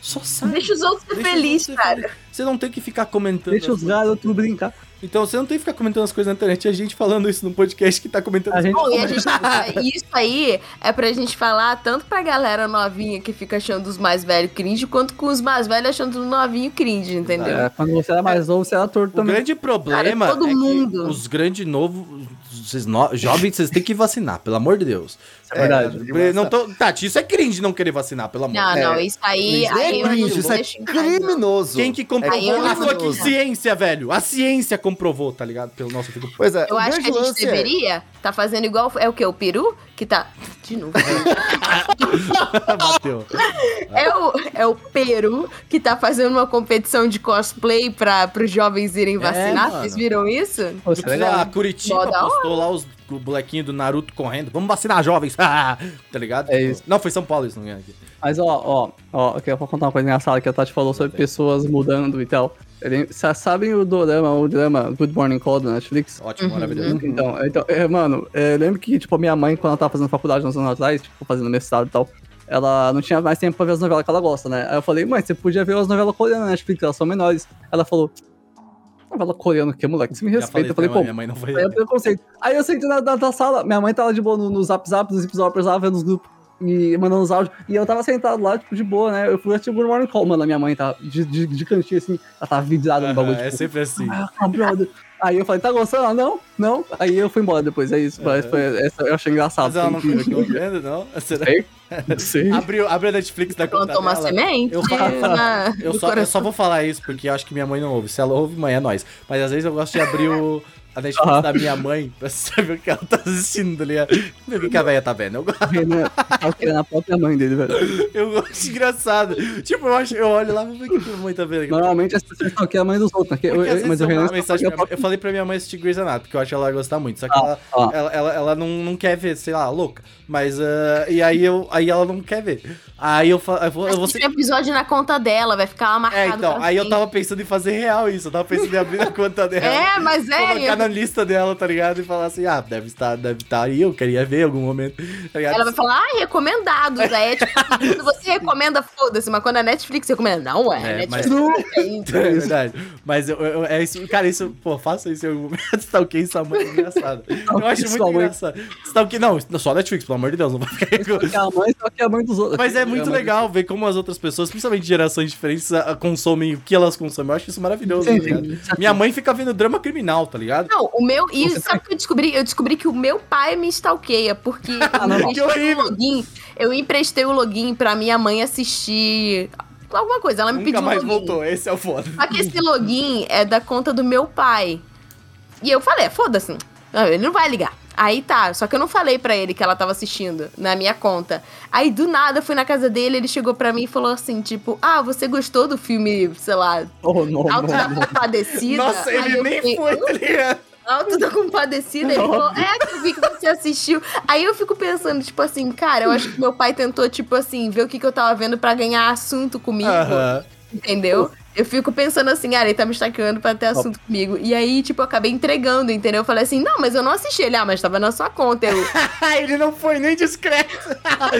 Só sai. Deixa os outros ser felizes, você cara. feliz. Você não tem que ficar comentando. Deixa os garotos brincar. Então você não tem que ficar comentando as coisas na internet. É a gente falando isso no podcast que tá comentando A as gente- Bom, e a gente, isso aí é pra gente falar tanto pra galera novinha que fica achando os mais velhos cringe, quanto com os mais velhos achando os novinhos cringe, entendeu? É, quando você era mais novo, você era torto O também. grande problema Cara, todo é mundo. que os grandes novos, vocês no- jovens, vocês têm que vacinar, pelo amor de Deus. É verdade. É, não tô, Tati, isso é cringe não querer vacinar, pelo amor Não, de Deus. não, isso aí. Isso aí é cringe, isso é criminoso. Quem que comprovou? Ah, foi vou que ciência, velho. A ciência comprovou, tá ligado? Pelo nosso fico. Pois é, Eu acho que a gente é- deveria tá fazendo igual. É o quê? O peru? Que tá. De novo. Bateu. É o, é o Peru que tá fazendo uma competição de cosplay pra, pros jovens irem vacinar. mano. Vocês viram isso? Pô, isso é A. Curitiba postou lá os o bonequinho do Naruto correndo. Vamos vacinar jovens. tá ligado? É isso. Não, foi São Paulo isso, não é aqui. Mas ó, ó, ó, eu quero contar uma coisa engraçada que a Tati falou sobre pessoas mudando e tal. Ele- Vocês sabem o dorama, o drama Good Morning Call da Netflix? Ótimo, Uhum. maravilhoso. Então, então é, mano, é, eu lembro que, tipo, a minha mãe, quando ela tava fazendo faculdade uns anos atrás, tipo, fazendo mestrado e tal, ela não tinha mais tempo pra ver as novelas que ela gosta, né? Aí eu falei, mãe, você podia ver as novelas coreanas na Netflix, elas são menores. Ela falou, novela coreana, que moleque, você me respeita. Eu pra falei, pô, minha mãe não foi. Aí é preconceito. Aí eu sentei na, na, na sala, minha mãe tava de boa no, no zap zap, nos zip zappers lá, vendo os grupos e mandando os áudios. E eu tava sentado lá, tipo, de boa, né? Eu fui assistir o Good Morning Call, mano. A minha mãe tava de, de, de cantinho assim, ela tava vidrada no bagulho. Ah, é tipo, sempre assim. ah, brother. Aí eu falei, tá gostando? Ela, não, não. Aí eu fui embora depois, é isso. Mas foi, essa, eu achei engraçado. Mas ela não continuou vendo, não? Será? Sei. Sei. Abriu, abriu a Netflix da conta Plantou uma dela. semente Eu na, Eu do só, eu só vou falar isso porque eu acho que minha mãe não ouve. Se ela ouve, mãe é nós. Mas às vezes eu gosto de abrir o, a Netflix Aham. da minha mãe pra saber o que ela tá assistindo, tá ligado? O que a velha tá vendo. Eu, gosto- tava querendo a própria mãe dele, velho. eu gosto engraçado. Tipo, eu, acho, eu olho lá, vou ver o que a minha mãe tá vendo. Normalmente as pessoas estão aqui a mãe dos outros. né? Que eu- Porque às eu- mas o eu, mensagem quer a pra- própria- eu falei pra minha mãe assistir Grey's Anatomy, porque eu acho que ela vai gostar muito. Só que ela, ah. ela, ela, ela não, não quer ver, sei lá, louca. Mas, ah, e aí, eu, aí ela não quer ver. Aí eu, fa- eu vou... Eu vou um episódio na conta dela, vai ficar lá marcado. é, então, aí eu tava pensando em fazer real isso. Eu tava pensando em abrir a conta dela. É, mas é. Na lista dela, tá ligado? E falar assim, ah, deve estar, deve estar aí, eu queria ver em algum momento, tá? Ela vai falar, ah, recomendados. Aí é tipo, quando você recomenda, foda-se, mas quando a Netflix recomenda, não é. É, a mas- Netflix é É verdade. Mas eu, eu- é isso, cara, isso, pô, faça isso em algum momento. Stalkeie sua mãe, é engraçado. Eu acho muito engraçado. Stalkeie, não, só Netflix, pelo amor de Deus, não vai ficar que a mãe, só que a mãe dos outros. Mas é muito a mãe- legal ver como as outras pessoas, principalmente de gerações diferentes, consomem o que elas consomem. Eu acho isso maravilhoso, Sim, tá sim. Minha mãe fica vendo drama criminal, tá ligado? Não, o meu. E Você sabe o que eu descobri? Eu descobri que o meu pai me stalkeia, porque eu não. emprestei Que horrível. o login. Eu emprestei o login pra minha mãe assistir. alguma coisa. Ela me Nunca pediu mais login. voltou, esse é o foda. Só que esse login é da conta do meu pai. E eu falei, foda-se, ah, ele não vai ligar. Aí tá, só que eu não falei pra ele que ela tava assistindo na minha conta. Aí do nada eu fui na casa dele, ele chegou pra mim e falou assim, tipo, ah, você gostou do filme, sei lá, Oh, não, Alto não, da não. Compadecida? Nossa, Aí ele eu nem fiquei, foi, tá ligado? Alto da Compadecida, ele falou, é que eu vi que você assistiu. Aí eu fico pensando, tipo assim, cara, eu acho que meu pai tentou, tipo assim, ver o que, que eu tava vendo pra ganhar assunto comigo, Aham. entendeu? Eu fico pensando assim, ah, ele tá me stalkeando pra ter assunto comigo. E aí, tipo, eu acabei entregando, entendeu? Eu falei assim, não, mas eu não assisti. Ele, ah, mas tava na sua conta. Eu, ele não foi nem discreto.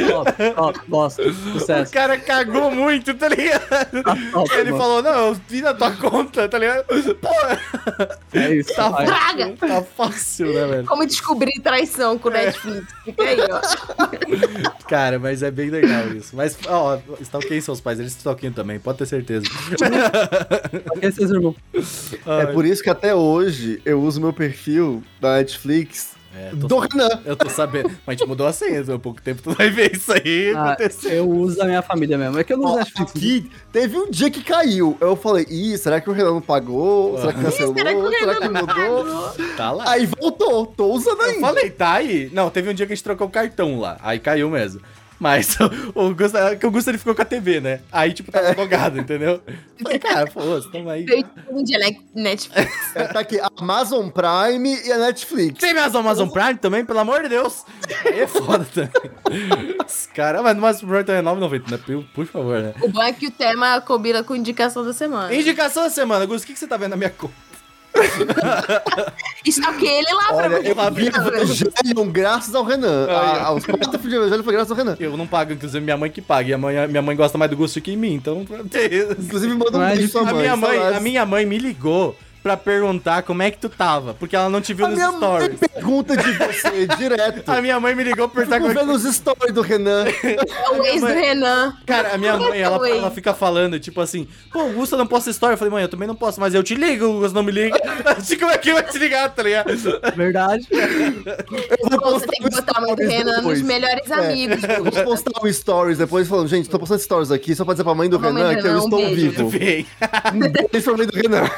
Top, top, gosto. O Sucesso. cara cagou muito, tá ligado? Top, Ele mano. falou, não, eu vi na tua conta, tá ligado? Pô, É isso. tá fácil, tá fácil, né, velho? como descobrir traição com o Netflix. Fica aí, ó. Cara, mas é bem legal isso. Mas, ó, stalkeiem seus pais, eles stalkeiam também, pode ter certeza. É seus irmãos. É por isso que até hoje eu uso meu perfil da Netflix É, eu tô do Renan. Eu tô sabendo. Mas a gente mudou a senha, há pouco tempo tu vai ver isso aí Ah, acontecer. eu uso a minha família mesmo. É que eu não uso Netflix. aqui teve um dia que caiu. Eu falei, ih, será que o Renan não pagou? Será que cancelou? Será que o Será Renan que não mudou? pagou? Tá lá. Aí voltou, tô usando Eu ainda. falei, tá aí. Não, teve um dia que a gente trocou o cartão lá. Aí caiu mesmo. Mas o Gusto, é que o Gusto ele ficou com a TV, né? Aí, tipo, tava logado, entendeu? Eu Falei, cara, pô, você tamo aí. Netflix. É, tá aqui, Amazon Prime e a Netflix. Tem mais Amazon Prime também, pelo amor de Deus. Aí é foda também. Os caras, mas no Amazon Prime também é 9,90, né? Por, por favor, né? O bom é que o tema combina com indicação da semana. Indicação da semana, Gusto, o que, que você tá vendo na minha conta? Stalkei ele lá pra Olha, você. eu vi Evangelion graças ao Renan. Aí, A, aos quatro filmes de Evangelion foi graças ao Renan. Eu não pago, inclusive minha mãe que paga. E a mãe, minha mãe gosta mais do Gusto que em mim, então. Inclusive, manda um beijo pra sua A mãe. minha mãe, a minha mãe me ligou pra perguntar como é que tu tava, porque ela não te viu A nos minha mãe stories. pergunta de você direto. A minha mãe me ligou pra perguntar como é vendo os stories do Renan. É o ex do Renan. Cara, a minha mãe, ela, ela fica falando, tipo assim, pô, o Gusto não posta story. Eu falei, mãe, eu também não posso, mas eu te ligo, o Gusto não me liga. Como é que vai te ligar, tá ligado? Verdade. Eu vou Pô, você tem que botar a mãe do Renan depois. nos melhores É, amigos. Eu vou postar um stories depois falando, gente, tô postando stories aqui só pra dizer pra mãe do Pra mãe do Renan que eu Renan, um estou beijo. vivo. Um beijo pra mãe do Renan.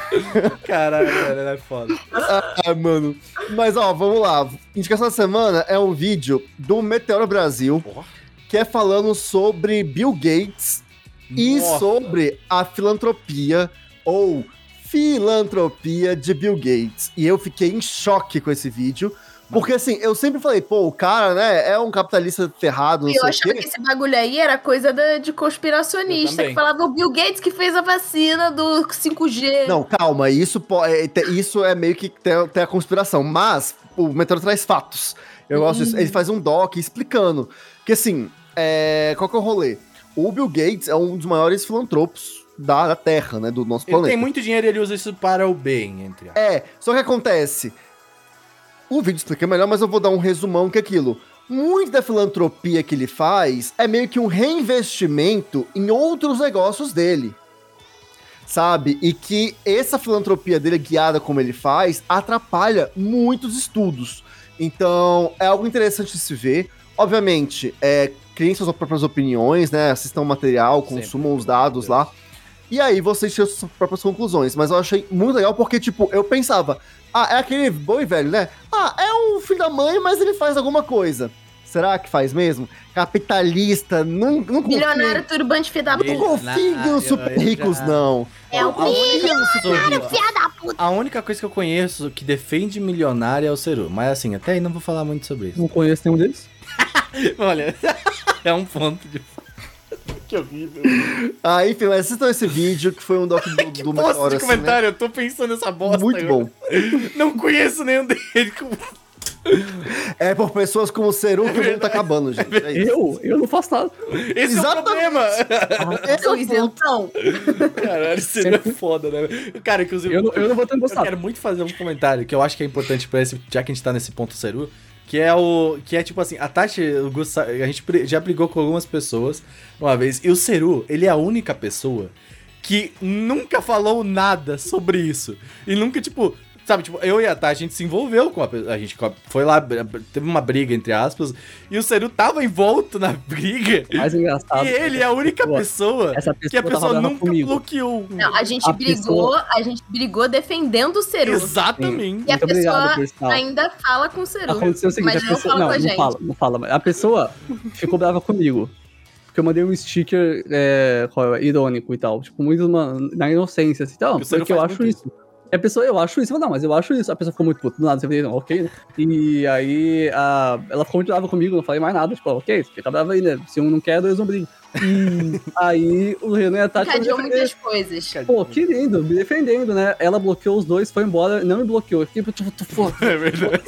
Caralho, velho, é foda. Ah, mano. Mas ó, vamos lá. Indicação da semana é um vídeo do Meteoro Brasil, Porra. que é falando sobre Bill Gates e Nossa. sobre a filantropia ou filantropia de Bill Gates. E eu fiquei em choque com esse vídeo. Porque assim, eu sempre falei, pô, o cara, né, é um capitalista ferrado, não E eu achava que esse bagulho aí era coisa da- de Eu conspiracionista, que falava o Bill Gates que fez a vacina do 5G. Não, calma, isso, é, isso é meio que tem, tem a conspiração, mas o Meteoro traz fatos. Eu gosto disso. Ele faz um doc explicando. Que assim, é, qual que é o rolê? O Bill Gates é um dos maiores filantropos da, da Terra, né? Do nosso Ele planeta. tem muito dinheiro e ele usa isso para o bem, entre aspas. É, só que acontece. O vídeo explica melhor, mas eu vou dar um resumão que é aquilo. Muito da filantropia que ele faz é meio que um reinvestimento em outros negócios dele. Sabe? E que essa filantropia dele, guiada como ele faz, atrapalha muitos estudos. Então, é algo interessante de se ver. Obviamente, é, criem suas próprias opiniões, né? Assistam o material, Sempre. consumam os dados lá. E aí vocês tiram suas próprias conclusões. Mas eu achei muito legal porque, tipo, eu pensava, ah, é aquele boi velho, né? Ah, é um filho da mãe, mas ele faz alguma coisa. Será que faz mesmo? Capitalista, não, não confio. Milionário turbante filho da Não puta. confio Na- nos super ricos, já- não. É o milionário filho da puta. A única coisa que eu conheço que defende milionário é o Ceru. Mas assim, até aí não vou falar muito sobre isso. Não conheço nenhum deles. Olha, é um ponto de. Que horrível. Ah, enfim, mas assistam esse vídeo que foi um doc do, do Posto Meteoro, de assim, né? comentário, eu tô pensando nessa bosta. Muito bom. Não conheço nenhum dele. É por pessoas como o Seru que o mundo tá acabando, gente. É isso. Eu? Eu não faço nada. Esse é o Exatamente. problema. Esse é Sou o isentão. Caralho, Ceru é foda, né? Cara, inclusive. Eu não, eu não vou ter Eu gostado. quero muito fazer um comentário que eu acho que é importante pra esse, já que a gente tá nesse ponto Ceru, que é o. Que é tipo assim, a Tati, a gente já brigou com algumas pessoas uma vez, e o Ceru, ele é a única pessoa que nunca falou nada sobre isso. E nunca, tipo, Sabe, tipo, eu e a Tati, a gente se envolveu com a pessoa. A gente foi lá, teve uma briga, entre aspas, e o Seru tava envolto na briga. Mais engraçado. E ele é a única pessoa, Essa pessoa que a pessoa brava nunca comigo. bloqueou. Não, a gente A brigou, a gente brigou defendendo o Seru. Exatamente. E a Muito obrigado, pessoa pessoal. ainda fala com o Seru. Aconteceu o seguinte, mas a não pessoa. fala Não, com a não gente. fala, não fala. mas A pessoa ficou brava comigo. Porque eu mandei um sticker é, é, irônico e tal. Tipo, muito uma- na inocência, assim, tal. Porque não eu acho muito isso. A pessoa, eu acho isso. Eu falei, não, mas eu acho isso. A pessoa ficou muito puta. Do nada, você falei, não, ok, né? E aí, a, ela ficou muito brava comigo, não falei mais nada. Tipo, ok, fica brava aí, né? Se um não quer, dois não brigam. E aí, o Renan e a Tati... foram Encadeou muitas coisas. Pô, que lindo, me defendendo, né? Ela bloqueou os dois, foi embora, não me bloqueou. Eu fiquei, tipo, tu, tu, É verdade.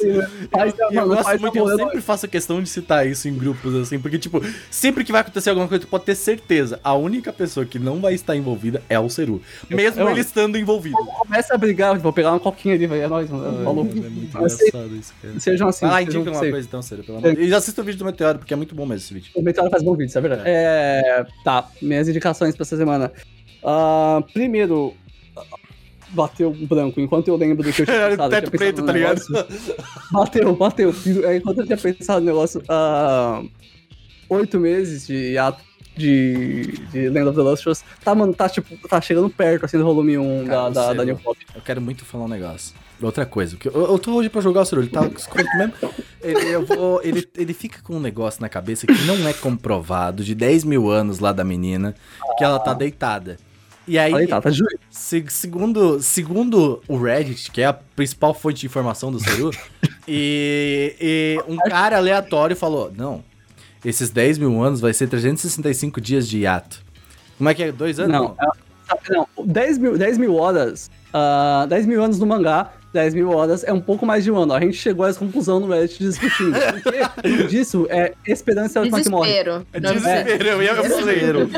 faz, Eu mano, gosto faz muito, amor, eu eu sempre faço questão de citar isso em grupos, assim, porque, tipo, sempre que vai acontecer alguma coisa, tu pode ter certeza, a única pessoa que não vai estar envolvida é o Seru. Mesmo eu- ele estando envolvido. começa a brigar, vou pegar uma coquinha ali, velho, é nóis, mano, maluco. É muito Mas engraçado isso, cara. Sejam assim, Ah, indica uma coisa então, Seru, pelo amor de Deus. E assista o vídeo do Meteoro, porque é muito bom mesmo esse vídeo. O Meteoro faz bom vídeo, isso é verdade. É, tá, minhas indicações pra essa semana. Ah, primeiro, bateu branco, enquanto eu lembro do que eu tinha pensado. teto preto, tá ligado? negócio. Bateu, bateu. É, Enquanto eu tinha pensado no negócio, ah, oito meses de ato de, de Land of the Lustrous, tá, mano, tá, tipo, tá chegando perto, assim, do volume 1 Cara, da, da, da New mano. Pop. Eu quero muito falar um negócio. Outra coisa, que eu, eu tô hoje pra jogar o Seru, ele tá mesmo. Ele, eu vou, ele, ele fica com um negócio na cabeça que não é comprovado, de 10 mil anos lá da menina, que ela tá deitada. E aí, Aí tá, tá. Se- segundo, segundo o Reddit, que é a principal fonte de informação do Seru, e, e um cara aleatório falou: Não, esses 10 mil anos vai ser 365 dias de hiato. Como é que é? Dois anos? Não, é- não 10, mil, 10 mil horas, ah, 10 mil anos no mangá, 10 mil horas é um pouco mais de um ano. A gente chegou a essa conclusão no Reddit discutindo. Porque disso é esperança é a última que morre. Desespero. É desespero, eu ia Desespero.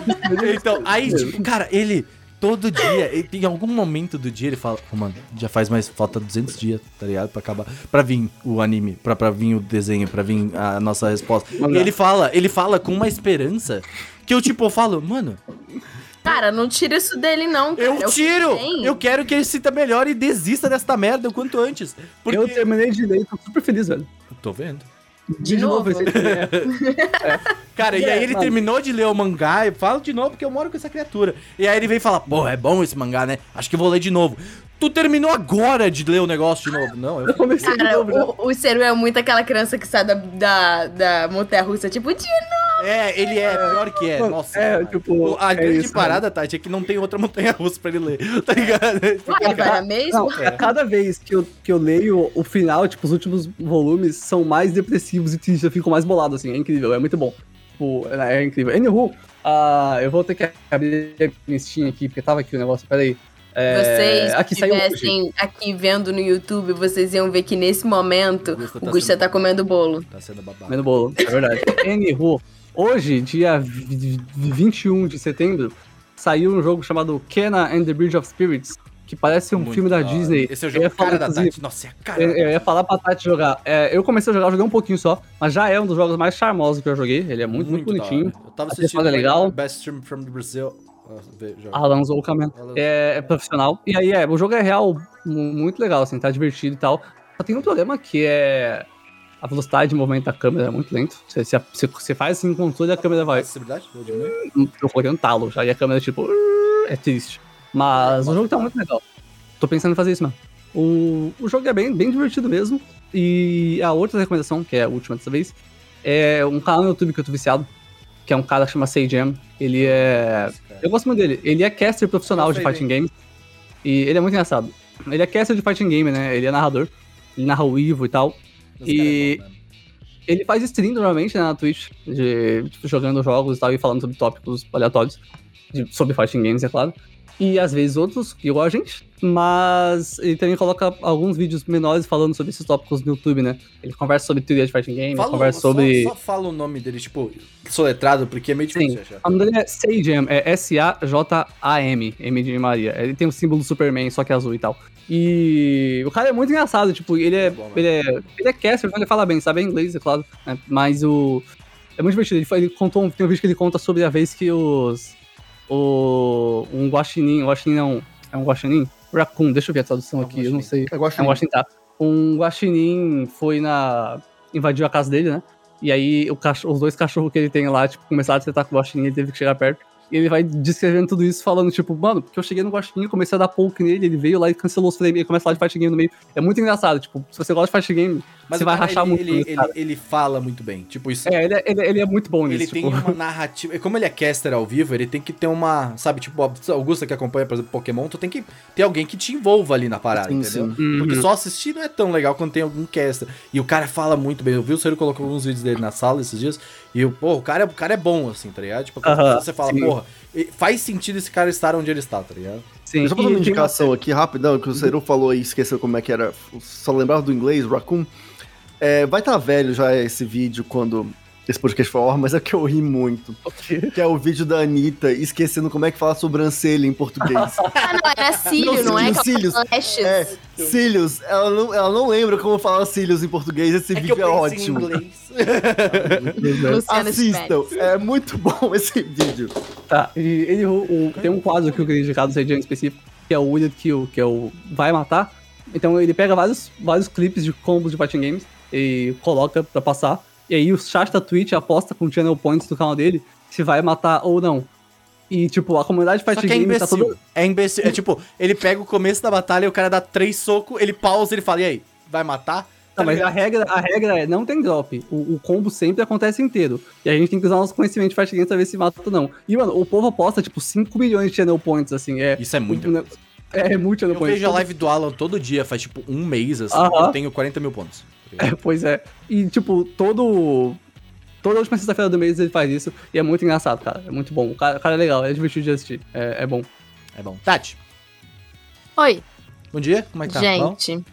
Então, aí, tipo, cara, ele. Todo dia, em algum momento do dia, ele fala: "Ô, mano, já faz mais. Falta 200 dias, tá ligado? Pra acabar. Pra vir o anime, pra, pra vir o desenho, pra vir a nossa resposta. E ele fala, ele fala com uma esperança que eu, tipo, eu falo, mano, Cara, não tira isso dele, não. cara. eu É que tiro! Eu quero que ele sinta melhor e desista desta merda o quanto antes. Porque. Eu terminei de ler e tô super feliz, velho. Tô vendo. De novo? esse- é, Cara, e É, aí ele mano. terminou de ler o mangá e fala de novo porque eu moro com essa criatura. E aí ele vem falar, pô, é bom esse mangá, né? Acho que eu vou ler de novo. Tu terminou agora de ler o negócio de novo? Não, eu eu. comecei de Cara, novo já. o, o Seru é muito aquela criança que sai da, da, da montanha russa, tipo, de É, ele é, pior que é. Nossa. é, cara. tipo, a é grande isso, parada, Tati, é que não tem outra montanha russa pra ele ler. Tá ligado? Ué, ele vai na mesma? Não, a cada vez que eu, que eu leio o final, tipo, os últimos volumes são mais depressivos e eu fico mais bolado, assim, é incrível, é muito bom. Tipo, é, é incrível. Anywho, ah, eu vou ter que abrir a minha Steam aqui, porque tava aqui o negócio, peraí. É, vocês aqui estivessem aqui vendo no YouTube, vocês iam ver que nesse momento O Gusta o tá Gusta sendo- tá comendo bolo. Tá sendo babado. Comendo bolo, é verdade. Anywho, hoje, dia vi- vi- 21 de setembro, saiu um jogo chamado Kenna and the Bridge of Spirits, que parece um Muito filme da hora. Disney. Esse é o jogo falar, cara da Tati. Nossa, é a cara Eu, da eu ia falar pra Tati jogar. É, eu comecei a jogar, joguei um pouquinho só, mas já é um dos jogos mais charmosos que eu joguei. Ele é muito, muito, da bonitinho. Eu tava assistindo é legal. Best Stream from the Brazil. Ah. Alan Zoukaman. É, é profissional. E aí, é, o jogo é real, mu- muito legal, assim, tá divertido e tal. Só tem um problema que é. A velocidade de movimento da câmera é muito lento. Você, você, você- você faz assim com o controle e a câmera vai. Acessibilidade? Vou um talo já, e a câmera, tipo. É triste. Mas o jogo tá muito legal. Tô pensando em fazer isso, mano. O, o jogo é bem, bem divertido mesmo. E a outra recomendação, que é a última dessa vez, é um canal no YouTube que eu tô viciado, que é um cara que chama Seijam. Ele é. Eu gosto muito dele. Ele é caster profissional de fighting games. E ele é muito engraçado. Ele é caster de fighting game, né? Ele é narrador. Ele narra o Ivo e tal. E- é mesmo. Ele faz stream normalmente né, na Twitch, de, tipo, jogando jogos e tal, e falando sobre tópicos aleatórios, de- sobre fighting games, é claro. E às vezes outros, igual a gente, mas ele também coloca alguns vídeos menores falando sobre esses tópicos no YouTube, né? Ele conversa sobre teoria de fighting game, Fala- conversa só- sobre. Só, fala o nome dele, tipo, soletrado, porque é meio Sim. difícil de achar. O nome dele é Sajam, é S-A-J-A-M, M de Maria. Ele tem o símbolo do Superman, só que é azul e tal. E o cara é muito engraçado, tipo, ele é, Bom, mano. ele é, ele é caster, então ele fala bem, sabe inglês, é claro, né? Mas o... É muito divertido, ele, ele contou, um- tem um vídeo que ele conta sobre a vez que os... O, um guaxinim, um guaxinim não, é um guaxinim? Raccoon, deixa eu ver a tradução É aqui, eu não guaxinim. sei. Eu gosto É um guaxinim, tá. Um guaxinim foi na... invadiu a casa dele, né? E aí o cachorro- os dois cachorros que ele tem lá, tipo, começaram a tretar com o guaxinim, ele teve que chegar perto. E ele vai descrevendo tudo isso, falando, tipo, mano, porque eu cheguei no guaxinim, comecei a dar poke nele, ele veio lá e cancelou os frames, e começa falar de fighting game no meio. É muito engraçado, tipo, se você gosta de fighting game, Mas você o vai cara, rachar ele, muito. Ele, ele, ele fala muito bem. Tipo, isso. É, ele é, ele, ele é muito bom Ele nisso, tem tipo. uma narrativa. Como ele é caster ao vivo, ele tem que ter uma. Sabe, tipo, Augusta que acompanha, por exemplo, Pokémon, tu tem que ter alguém que te envolva ali na parada, Sim, entendeu? sim. Uhum. Porque só assistir não é tão legal quando tem algum caster. E o cara fala muito bem. Eu vi o Ciro colocou alguns vídeos dele na sala esses dias. E eu, pô, o cara, é- o cara é bom, assim, tá ligado? Tipo, quando Aham, você fala, sim. porra, e- faz sentido esse cara estar onde ele está, tá ligado? Sim, Deixa eu fazer uma e indicação aqui rapidão, que o Seru falou aí, esqueceu como é que era, só lembrava do inglês, Raccoon. É, vai estar velho já esse vídeo quando esse podcast for ao mas é que eu ri muito. Que é o vídeo da Anitta esquecendo como é que fala sobrancelha em português. Ah, não, era cílio, Não, não, é? cílios. É, cílios. Ela não, ela não lembra como falar cílios em português. Esse vídeo é ótimo. inglês. Luciano Assistam, é muito bom esse vídeo. Tá, e ele, o- o- tem um quadro que eu queria indicar do Zedian específico, que é o Will It Kill, que é o Vai Matar. Então ele pega vários, vários clipes de combos de fighting games e coloca pra passar. E aí o chat da Twitch aposta com o channel points do canal dele se vai matar ou não. E, tipo, a comunidade de Só é tá imbecil. toda... É imbecil. É tipo, ele pega o começo da batalha e o cara dá três socos, ele pausa ele fala, e aí, vai matar? Tá, mas a regra, a regra é, não tem drop. O, o combo sempre acontece inteiro. E a gente tem que usar nosso conhecimento de fighting games pra ver se mata ou não. E, mano, o povo aposta, tipo, 5 milhões de channel points, assim. É, Isso é muito. o- É, muito channel Eu points. vejo a live do Alan todo dia, faz tipo um mês, assim, Aham. eu tenho 40 mil pontos. É, pois é. E, tipo, todo. Toda última sexta-feira do mês ele faz isso. E é muito engraçado, cara. É muito bom. O cara, o cara é legal, é divertido de assistir. É, é bom. É bom. Tati, Oi, bom dia, como é que tá? Bom? gente.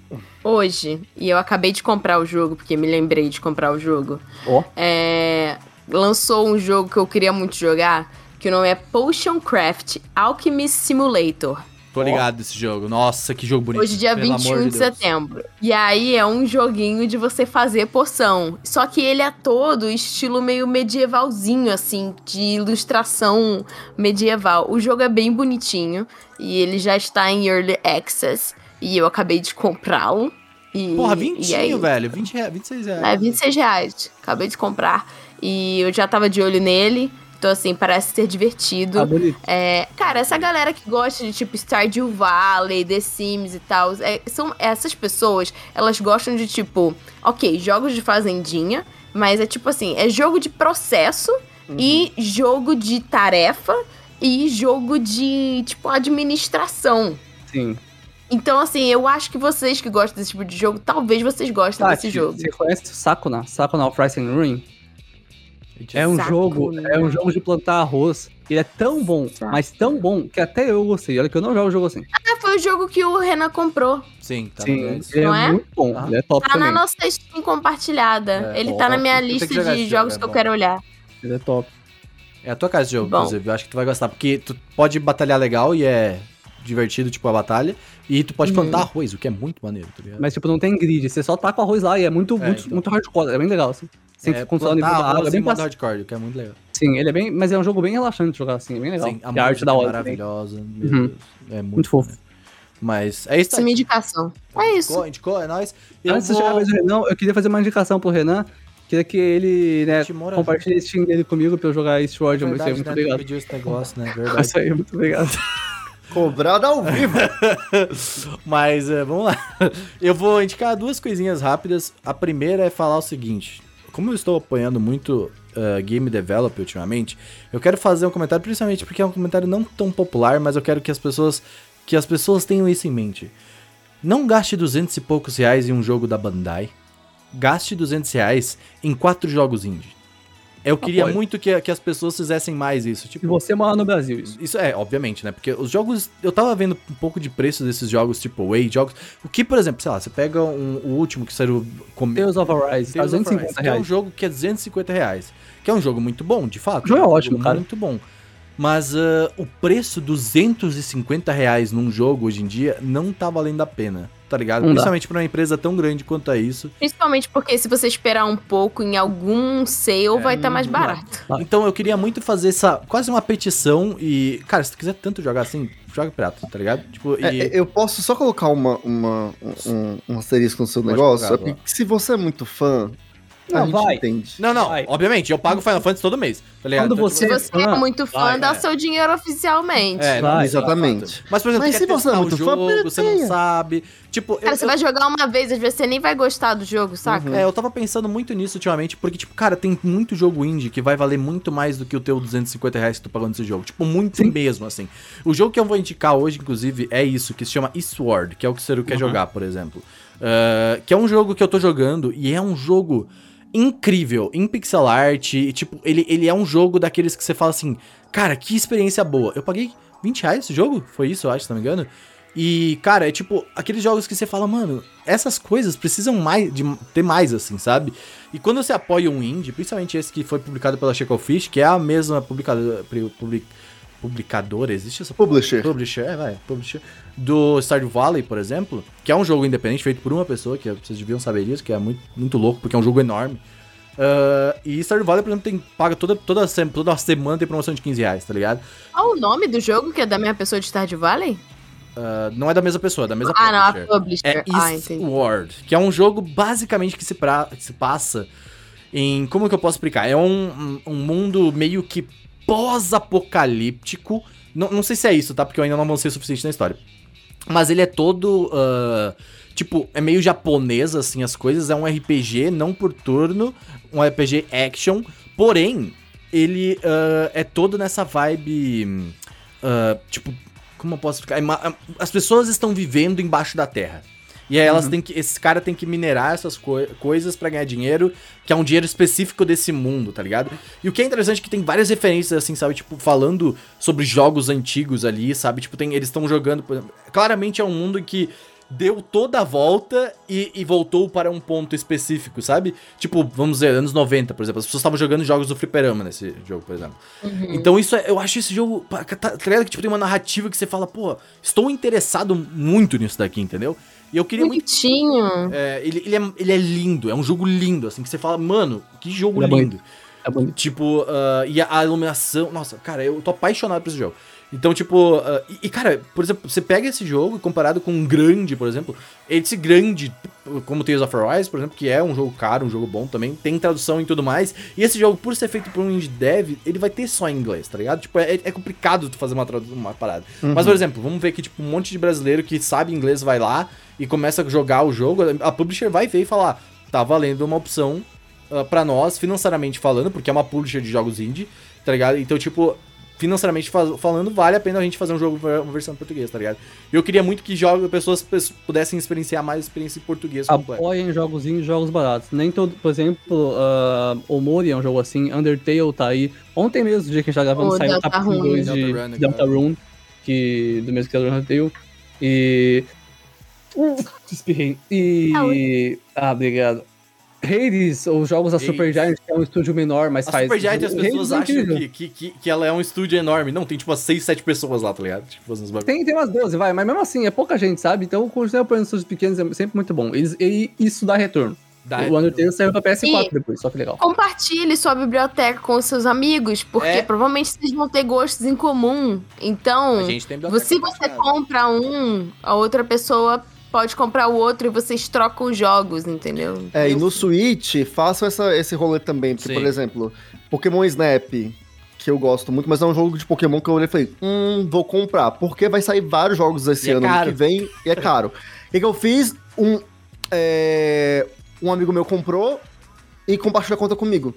Hoje, e eu acabei de comprar o jogo, porque me lembrei de comprar o jogo. Ó. É, lançou um jogo que eu queria muito jogar, que o nome é Potion Craft Alchemist Simulator. Tô ligado desse jogo. Nossa, que jogo bonito. Hoje, dia Pelo 21 amor de, de setembro. E aí é um joguinho de você fazer poção. Só que ele é todo estilo meio medievalzinho, assim, de ilustração medieval. O jogo é bem bonitinho e ele já está em Early Access. E eu acabei de comprá-lo. E, Porra, e aí- vintinho, velho. 20 reais, 26 reais. É, 26 reais. Acabei de comprar. E eu já tava de olho nele. Então, assim, parece ser divertido. Tá bonito. É, cara, essa galera que gosta de tipo Stardew Valley, The Sims e tal, é, são essas pessoas, elas gostam de tipo, ok, jogos de fazendinha, mas é tipo assim, é jogo de processo e jogo de tarefa e jogo de tipo administração. Sim. Então, assim, eu acho que vocês que gostam desse tipo de jogo, talvez vocês gostem Tati, desse jogo. Você conhece o Sakuna? Sakuna of and Ruin? É um jogo, é um jogo de plantar arroz. Ele é tão bom, mas tão bom, que até eu gostei. Olha que eu não jogo jogo assim. Ah, foi o jogo que o Renan comprou. Sim, tá Sim, no ele é, Não é? muito bom. Ah. Ele é top Tá na também. nossa Steam compartilhada. É, Ele bom, tá na minha lista de esse jogo, jogos é que eu quero olhar. Ele é top. É a tua casa de jogo, Bom. inclusive. Eu acho que tu vai gostar. Porque tu pode batalhar legal e é divertido, tipo, a batalha. E tu pode Uhum. plantar arroz, o que é muito maneiro, tá ligado? Mas, tipo, não tem grid. Você só tá com arroz lá e é muito, É, muito, então. muito hardcore. É bem legal, assim. Sem é, controlar o nível da água. É bem fácil. hardcore, o que é muito legal. Sim, ele é bem. Mas é um jogo bem relaxante de jogar, assim. É bem legal. Sim, a a arte da é hora. também. maravilhosa. Meu Uhum. Deus. É muito, Muito fofo. Mas é isso, é minha indicação. É isso. Indicou, indicou, é nóis. Eu Antes de chegar vou... do Renan, eu queria fazer uma indicação pro Renan. Queria que ele, né, compartilhe esse Steam dele comigo pra eu jogar Eastward. Muito, Verdade, muito né? Obrigado. pediu esse negócio, né? Verdade. Isso aí, muito obrigado. Cobrado ao vivo. Mas é, vamos lá. Eu vou indicar duas coisinhas rápidas. A primeira é falar o seguinte: como eu estou apoiando muito uh, game develop ultimamente, eu quero fazer um comentário, principalmente porque é um comentário não tão popular, mas eu quero que as pessoas que as pessoas tenham isso em mente. Não gaste 200 e poucos reais em um jogo da Bandai. Gaste 200 reais em quatro jogos indie. Eu queria Apoio. muito que, que as pessoas fizessem mais isso. Tipo, você mora no Brasil, isso. isso é, obviamente, né? Porque os jogos. Eu tava vendo um pouco de preço desses jogos, tipo Way, jogos. O que, por exemplo, sei lá, você pega um- o último que saiu. Com, Tales of Arise, tá Tales of 250 Arise, que é um reais. jogo que é 250 reais. Que é um jogo muito bom, de fato. O jogo é ótimo, cara. Muito bom. Mas ah, o preço 250 reais num jogo hoje em dia não tá valendo a pena. Tá ligado? Não dá. Principalmente pra uma empresa tão grande quanto é isso. Principalmente porque se você esperar um pouco em algum sale, vai estar mais barato. Ah. Então eu queria muito fazer essa, quase uma petição e, cara, se tu quiser tanto jogar assim, joga pirata, tá ligado? Tipo, e... É, eu posso só colocar uma, uma, um, um asterisco no seu Pode negócio? colocar, é porque se você é muito fã, Não, gente vai. entende. Não, não, Vai. obviamente, eu pago Final Fantasy todo mês, tá ligado? Quando Então, Se você- tipo, você é muito fã, vai, dá é. seu dinheiro oficialmente. É, Vai, Exatamente. Mas, por exemplo, Mas se quer você é testar o muito fã, jogo, você não sabe. Tipo, Cara, eu, você vai jogar uma vez, às vezes você nem vai gostar do jogo, saca? É, eu tava pensando muito nisso ultimamente, porque, tipo, cara, tem muito jogo indie que vai valer muito mais do que o teu 250 reais que tu pagou nesse jogo. Tipo, muito Sim. mesmo, assim. O jogo que eu vou indicar hoje, inclusive, é isso, que se chama Eastward, que é o que o Ciro quer jogar, por exemplo. Ah, que é um jogo que eu tô jogando e é um jogo incrível, em pixel art, e, tipo, ele, ele é um jogo daqueles que você fala assim, cara, que experiência boa. Eu paguei 20 reais esse jogo? Foi isso, eu acho, se não me engano. E, cara, é tipo, aqueles jogos que você fala, mano, essas coisas precisam mais de ter mais, assim, sabe? E quando você apoia um indie, principalmente esse que foi publicado pela Fish, que é a mesma publicadora, public- publicadora existe essa Publisher. Publisher, é, vai, publisher. Do Stardew Valley, por exemplo, que é um jogo independente feito por uma pessoa, que vocês deviam saber disso, que é muito, muito louco, porque é um jogo enorme. Ah, e Stardew Valley, por exemplo, tem, paga toda, toda, toda semana tem promoção de 15 reais, tá ligado? Qual o nome do jogo que é da mesma pessoa de Stardew Valley? Ah, não é da mesma pessoa, é da mesma Ah, não, a publisher. Publisher. É ah. Eastward, que é um jogo basicamente que se, pra, que se passa em. Como que eu posso explicar? É um, um, um mundo meio que pós-apocalíptico. Não, não sei se é isso, tá? Porque eu ainda não avancei o suficiente na história. Mas ele é todo. ah, tipo, é meio japonês, assim, as coisas. É um RPG não por turno, um RPG action. Porém, ele ah, é todo nessa vibe. ah, tipo, como eu posso ma- As pessoas estão vivendo embaixo da terra. E aí elas têm que. Esse cara tem que minerar essas coi- coisas pra ganhar dinheiro, que é um dinheiro específico desse mundo, tá ligado? E o que é interessante é que tem várias referências, assim, sabe? Tipo, falando sobre jogos antigos ali, sabe? Tipo, tem, eles estão jogando. exemplo, claramente é um mundo em que deu toda a volta e, e voltou para um ponto específico, sabe? Tipo, vamos dizer, anos 90, por exemplo. As pessoas estavam jogando jogos do fliperama nesse jogo, por exemplo. Então isso é, eu acho esse jogo, tá, tá ligado? Que tipo, tem uma narrativa que você fala, pô, estou interessado muito nisso daqui, entendeu? E eu queria muito. Bonitinho. é, ele, ele, é, ele é lindo, é um jogo lindo, assim, que você fala, mano, que jogo Ele é lindo. É bonito. Tipo, ah, e a, a iluminação. Nossa, cara, eu tô apaixonado por esse jogo. Então, tipo, ah, e, cara, por exemplo, você pega esse jogo comparado com um grande, por exemplo, esse grande, como Tales of Arise, por exemplo, que é um jogo caro, um jogo bom também, tem tradução e tudo mais. E esse jogo, por ser feito por um indie dev, ele vai ter só em inglês, tá ligado? Tipo, é, é complicado tu fazer uma tradução, uma parada. Mas, por exemplo, vamos ver que, tipo, um monte de brasileiro que sabe inglês vai lá e começa a jogar o jogo, a publisher vai ver e falar, tá valendo uma opção uh, para nós, financeiramente falando, porque é uma publisher de jogos indie, tá ligado? Então, tipo, financeiramente fa- falando, vale a pena a gente fazer um jogo, uma versão em português, tá ligado? E eu queria muito que jogo, pessoas pes- pudessem experienciar mais experiência em português completo. Apoiem jogos indies, jogos baratos. Nem todo, por exemplo, uh, o Mori é um jogo assim, Undertale tá aí. Ontem mesmo, o dia que a gente tá gravando, O saiu capítulo 2 de Deltarune, Deltarune, que do mesmo criador do Undertale. E. Uh, espirrei. E. Ah, obrigado. Hades, os jogos da Hades. Supergiant, que é um estúdio menor, mas A faz. Supergiant, as Hades pessoas é acham que, que, que, que ela é um estúdio enorme. Não, tem tipo umas 6, 7 pessoas lá, tá ligado? Tipo, bagulhos. Tem, tem umas 12, vai, mas mesmo assim, é pouca gente, sabe? Então, continuar apoiando estúdios pequenos é sempre muito bom. Eles- E, isso dá retorno. Dá- o Undertale saiu pra PS4 E- depois, só que legal. Compartilhe sua biblioteca com os seus amigos, porque É. provavelmente vocês vão ter gostos em comum. Então, A gente tem biblioteca se você compra um, a outra pessoa pode comprar o outro e vocês trocam os jogos, entendeu? É, e Eu- no Switch, façam essa, esse rolê também. Porque, Sim. por exemplo, Pokémon Snap, que eu gosto muito, mas é um jogo de Pokémon que eu olhei e falei, hum, vou comprar. Porque vai sair vários jogos esse E é ano caro. que vem e é caro. O que, que eu fiz? Um, é, um amigo meu comprou e compartilha a conta comigo.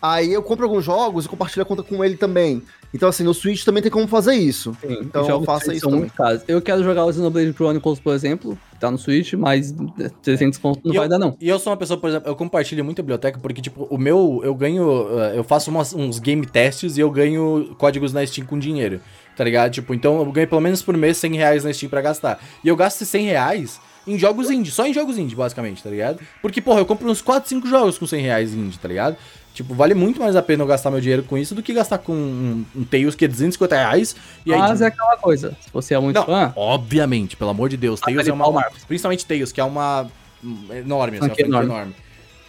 Aí eu compro alguns jogos e compartilho a conta com ele também. Então, assim, no Switch também tem como fazer isso. Sim, Então, faça isso também. muito caros. Eu quero jogar o Xenoblade Chronicles, por exemplo, que tá no Switch, mas 300 pontos não E vai eu- dar, não. E eu sou uma pessoa, por exemplo, eu compartilho muito a biblioteca porque, tipo, o meu, eu ganho, eh, eu faço umas- uns game tests e eu ganho códigos na Steam com dinheiro, tá ligado? Tipo, então eu ganho pelo menos por mês 100 reais na Steam pra gastar. E eu gasto esses 100 reais em jogos indie, só em jogos indie, basicamente, tá ligado? Porque, porra, eu compro uns 4, 5 jogos com 100 reais indie, tá ligado? Tipo, vale muito mais a pena eu gastar meu dinheiro com isso do que gastar com um, um Tails que é 250 reais. E aí, Mas é aquela coisa. Se você é muito Não, fã, obviamente, pelo amor de Deus. Ah, Tails é uma, uma-. Principalmente Tails, que é uma. hum, enorme, assim, franquia enorme. enorme.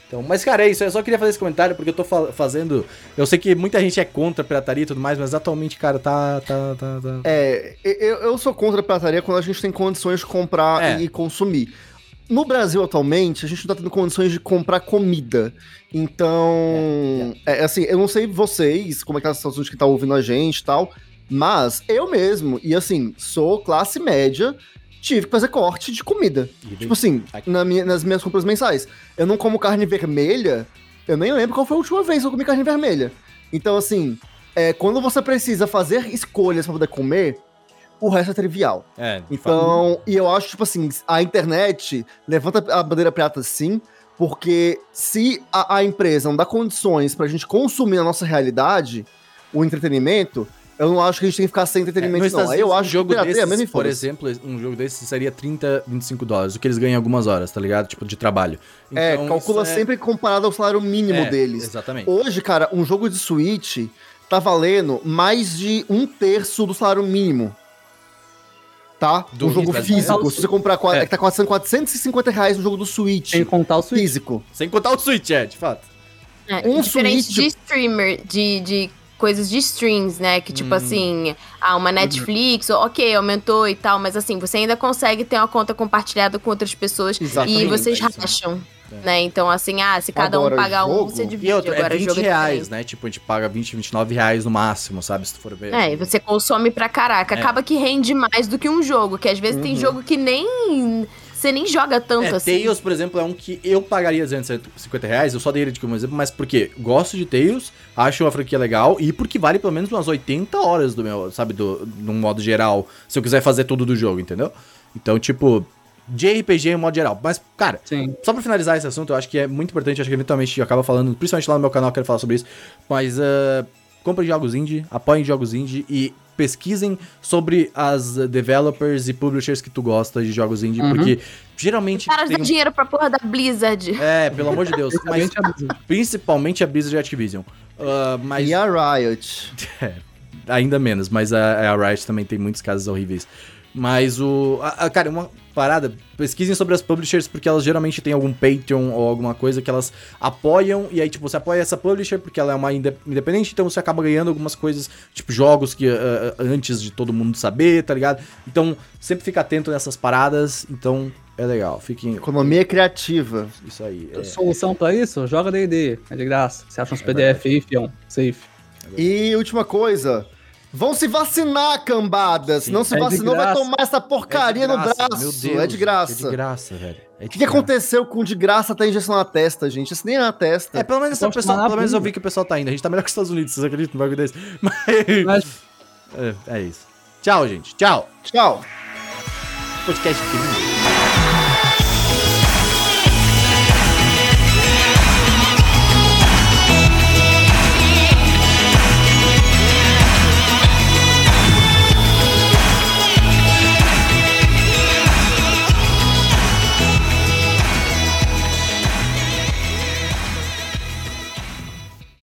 Então, mas, cara, é isso. Eu só queria fazer esse comentário porque eu tô fa- fazendo. Eu sei que muita gente é contra a pirataria e tudo mais, mas atualmente, cara, tá. tá, tá, tá- É, eu, eu sou contra a pirataria quando a gente tem condições de comprar É. e consumir. No Brasil, atualmente, a gente não tá tendo condições de comprar comida. Então, é, assim, eu não sei vocês, como é que tá a situação de que tá ouvindo a gente e tal, mas eu mesmo, e assim, sou classe média, tive que fazer corte de comida. E Tipo assim, na minha- nas minhas compras mensais. Eu não como carne vermelha, eu nem lembro qual foi a última vez que eu comi carne vermelha. Então, assim, é, quando você precisa fazer escolhas pra poder comer, o resto é trivial. É. Então, e eu acho, tipo assim, a internet levanta a bandeira prata sim, porque se a, a empresa não dá condições pra gente consumir na nossa realidade o entretenimento, eu não acho que a gente tem que ficar sem É, entretenimento, nos não. Aí eu acho um jogo que desses, mesmo e por exemplo, um jogo desse seria 30, 25 dólares, o que eles ganham em algumas horas, tá ligado? Tipo, de trabalho. É, Então, calcula isso é- sempre comparado ao salário mínimo é, deles. Exatamente. Hoje, cara, um jogo de Switch tá valendo mais de um terço do salário mínimo. Tá? Do um jogo Switch, físico. Se você comprar, É. é. que tá custando 450 reais no jogo do Switch sem contar o Switch. físico. Sem contar o Switch, é, de fato. É, Um diferente Switch- de streamer, de, de coisas de streams, né? Que tipo Hum. assim, ah, uma Netflix, ok, aumentou e tal, mas assim, você ainda consegue ter uma conta compartilhada com outras pessoas Exatamente, e vocês é isso. Racham. Né? Então, assim, ah, se cada Agora, um pagar um, jogo- você divide. E outro, é Agora, 20 jogo reais, diferente. né? Tipo, a gente paga 20, 29 reais no máximo, sabe? Se tu for ver. É, e você consome pra caraca. É. Acaba que rende mais do que um jogo, que às vezes Uhum. tem jogo que nem. Você nem joga tanto É, assim. Tails, por exemplo, é um que eu pagaria 250 reais, eu só dei ele de como exemplo, mas porque gosto de Tails, acho uma franquia legal e porque vale pelo menos umas 80 horas do meu, sabe, do, num modo geral, se eu quiser fazer tudo do jogo, entendeu? Então, tipo, de RPG em modo geral. Mas, cara, Sim. só pra finalizar esse assunto, eu acho que é muito importante, acho que eventualmente acaba falando, principalmente lá no meu canal, eu quero falar sobre isso, mas uh, comprem jogos indie, apoiem jogos indie e pesquisem sobre as developers e publishers que tu gosta de jogos indie, Uhum. porque geralmente Os caras tem dão dinheiro pra porra da Blizzard. É, pelo amor de Deus, mas Principalmente a Blizzard. principalmente a Blizzard e a Activision. Uh, mas E a Riot. ainda menos, mas a, a Riot também tem muitos casos horríveis. Mas o. a- a- cara, uma parada, pesquisem sobre as publishers, porque elas geralmente têm algum Patreon ou alguma coisa que elas apoiam, e aí, tipo, você apoia essa publisher porque ela é uma inde- independente, então você acaba ganhando algumas coisas, tipo, jogos que ah, antes de todo mundo saber, tá ligado? Então, sempre fica atento nessas paradas, então é legal. Fiquem. Economia criativa. Isso aí. é. Solução pra isso? Joga D&D. É de graça. Você acha uns PDF aí, fião. Safe. E última coisa. Vão se vacinar, cambada. Se não se É vacinou, vai tomar essa porcaria É de no graça, braço. meu Deus, é de graça. É de graça, velho. É O que, que aconteceu com de graça até injeção na testa, gente? Isso nem é na testa. É, pelo menos, essa Posso pessoa, pelo menos eu vi que o pessoal tá indo. A gente tá melhor que os Estados Unidos, vocês acreditam no bagulho desse? Mas... Mas É, é isso. Tchau, gente. Tchau. Tchau. Podcast.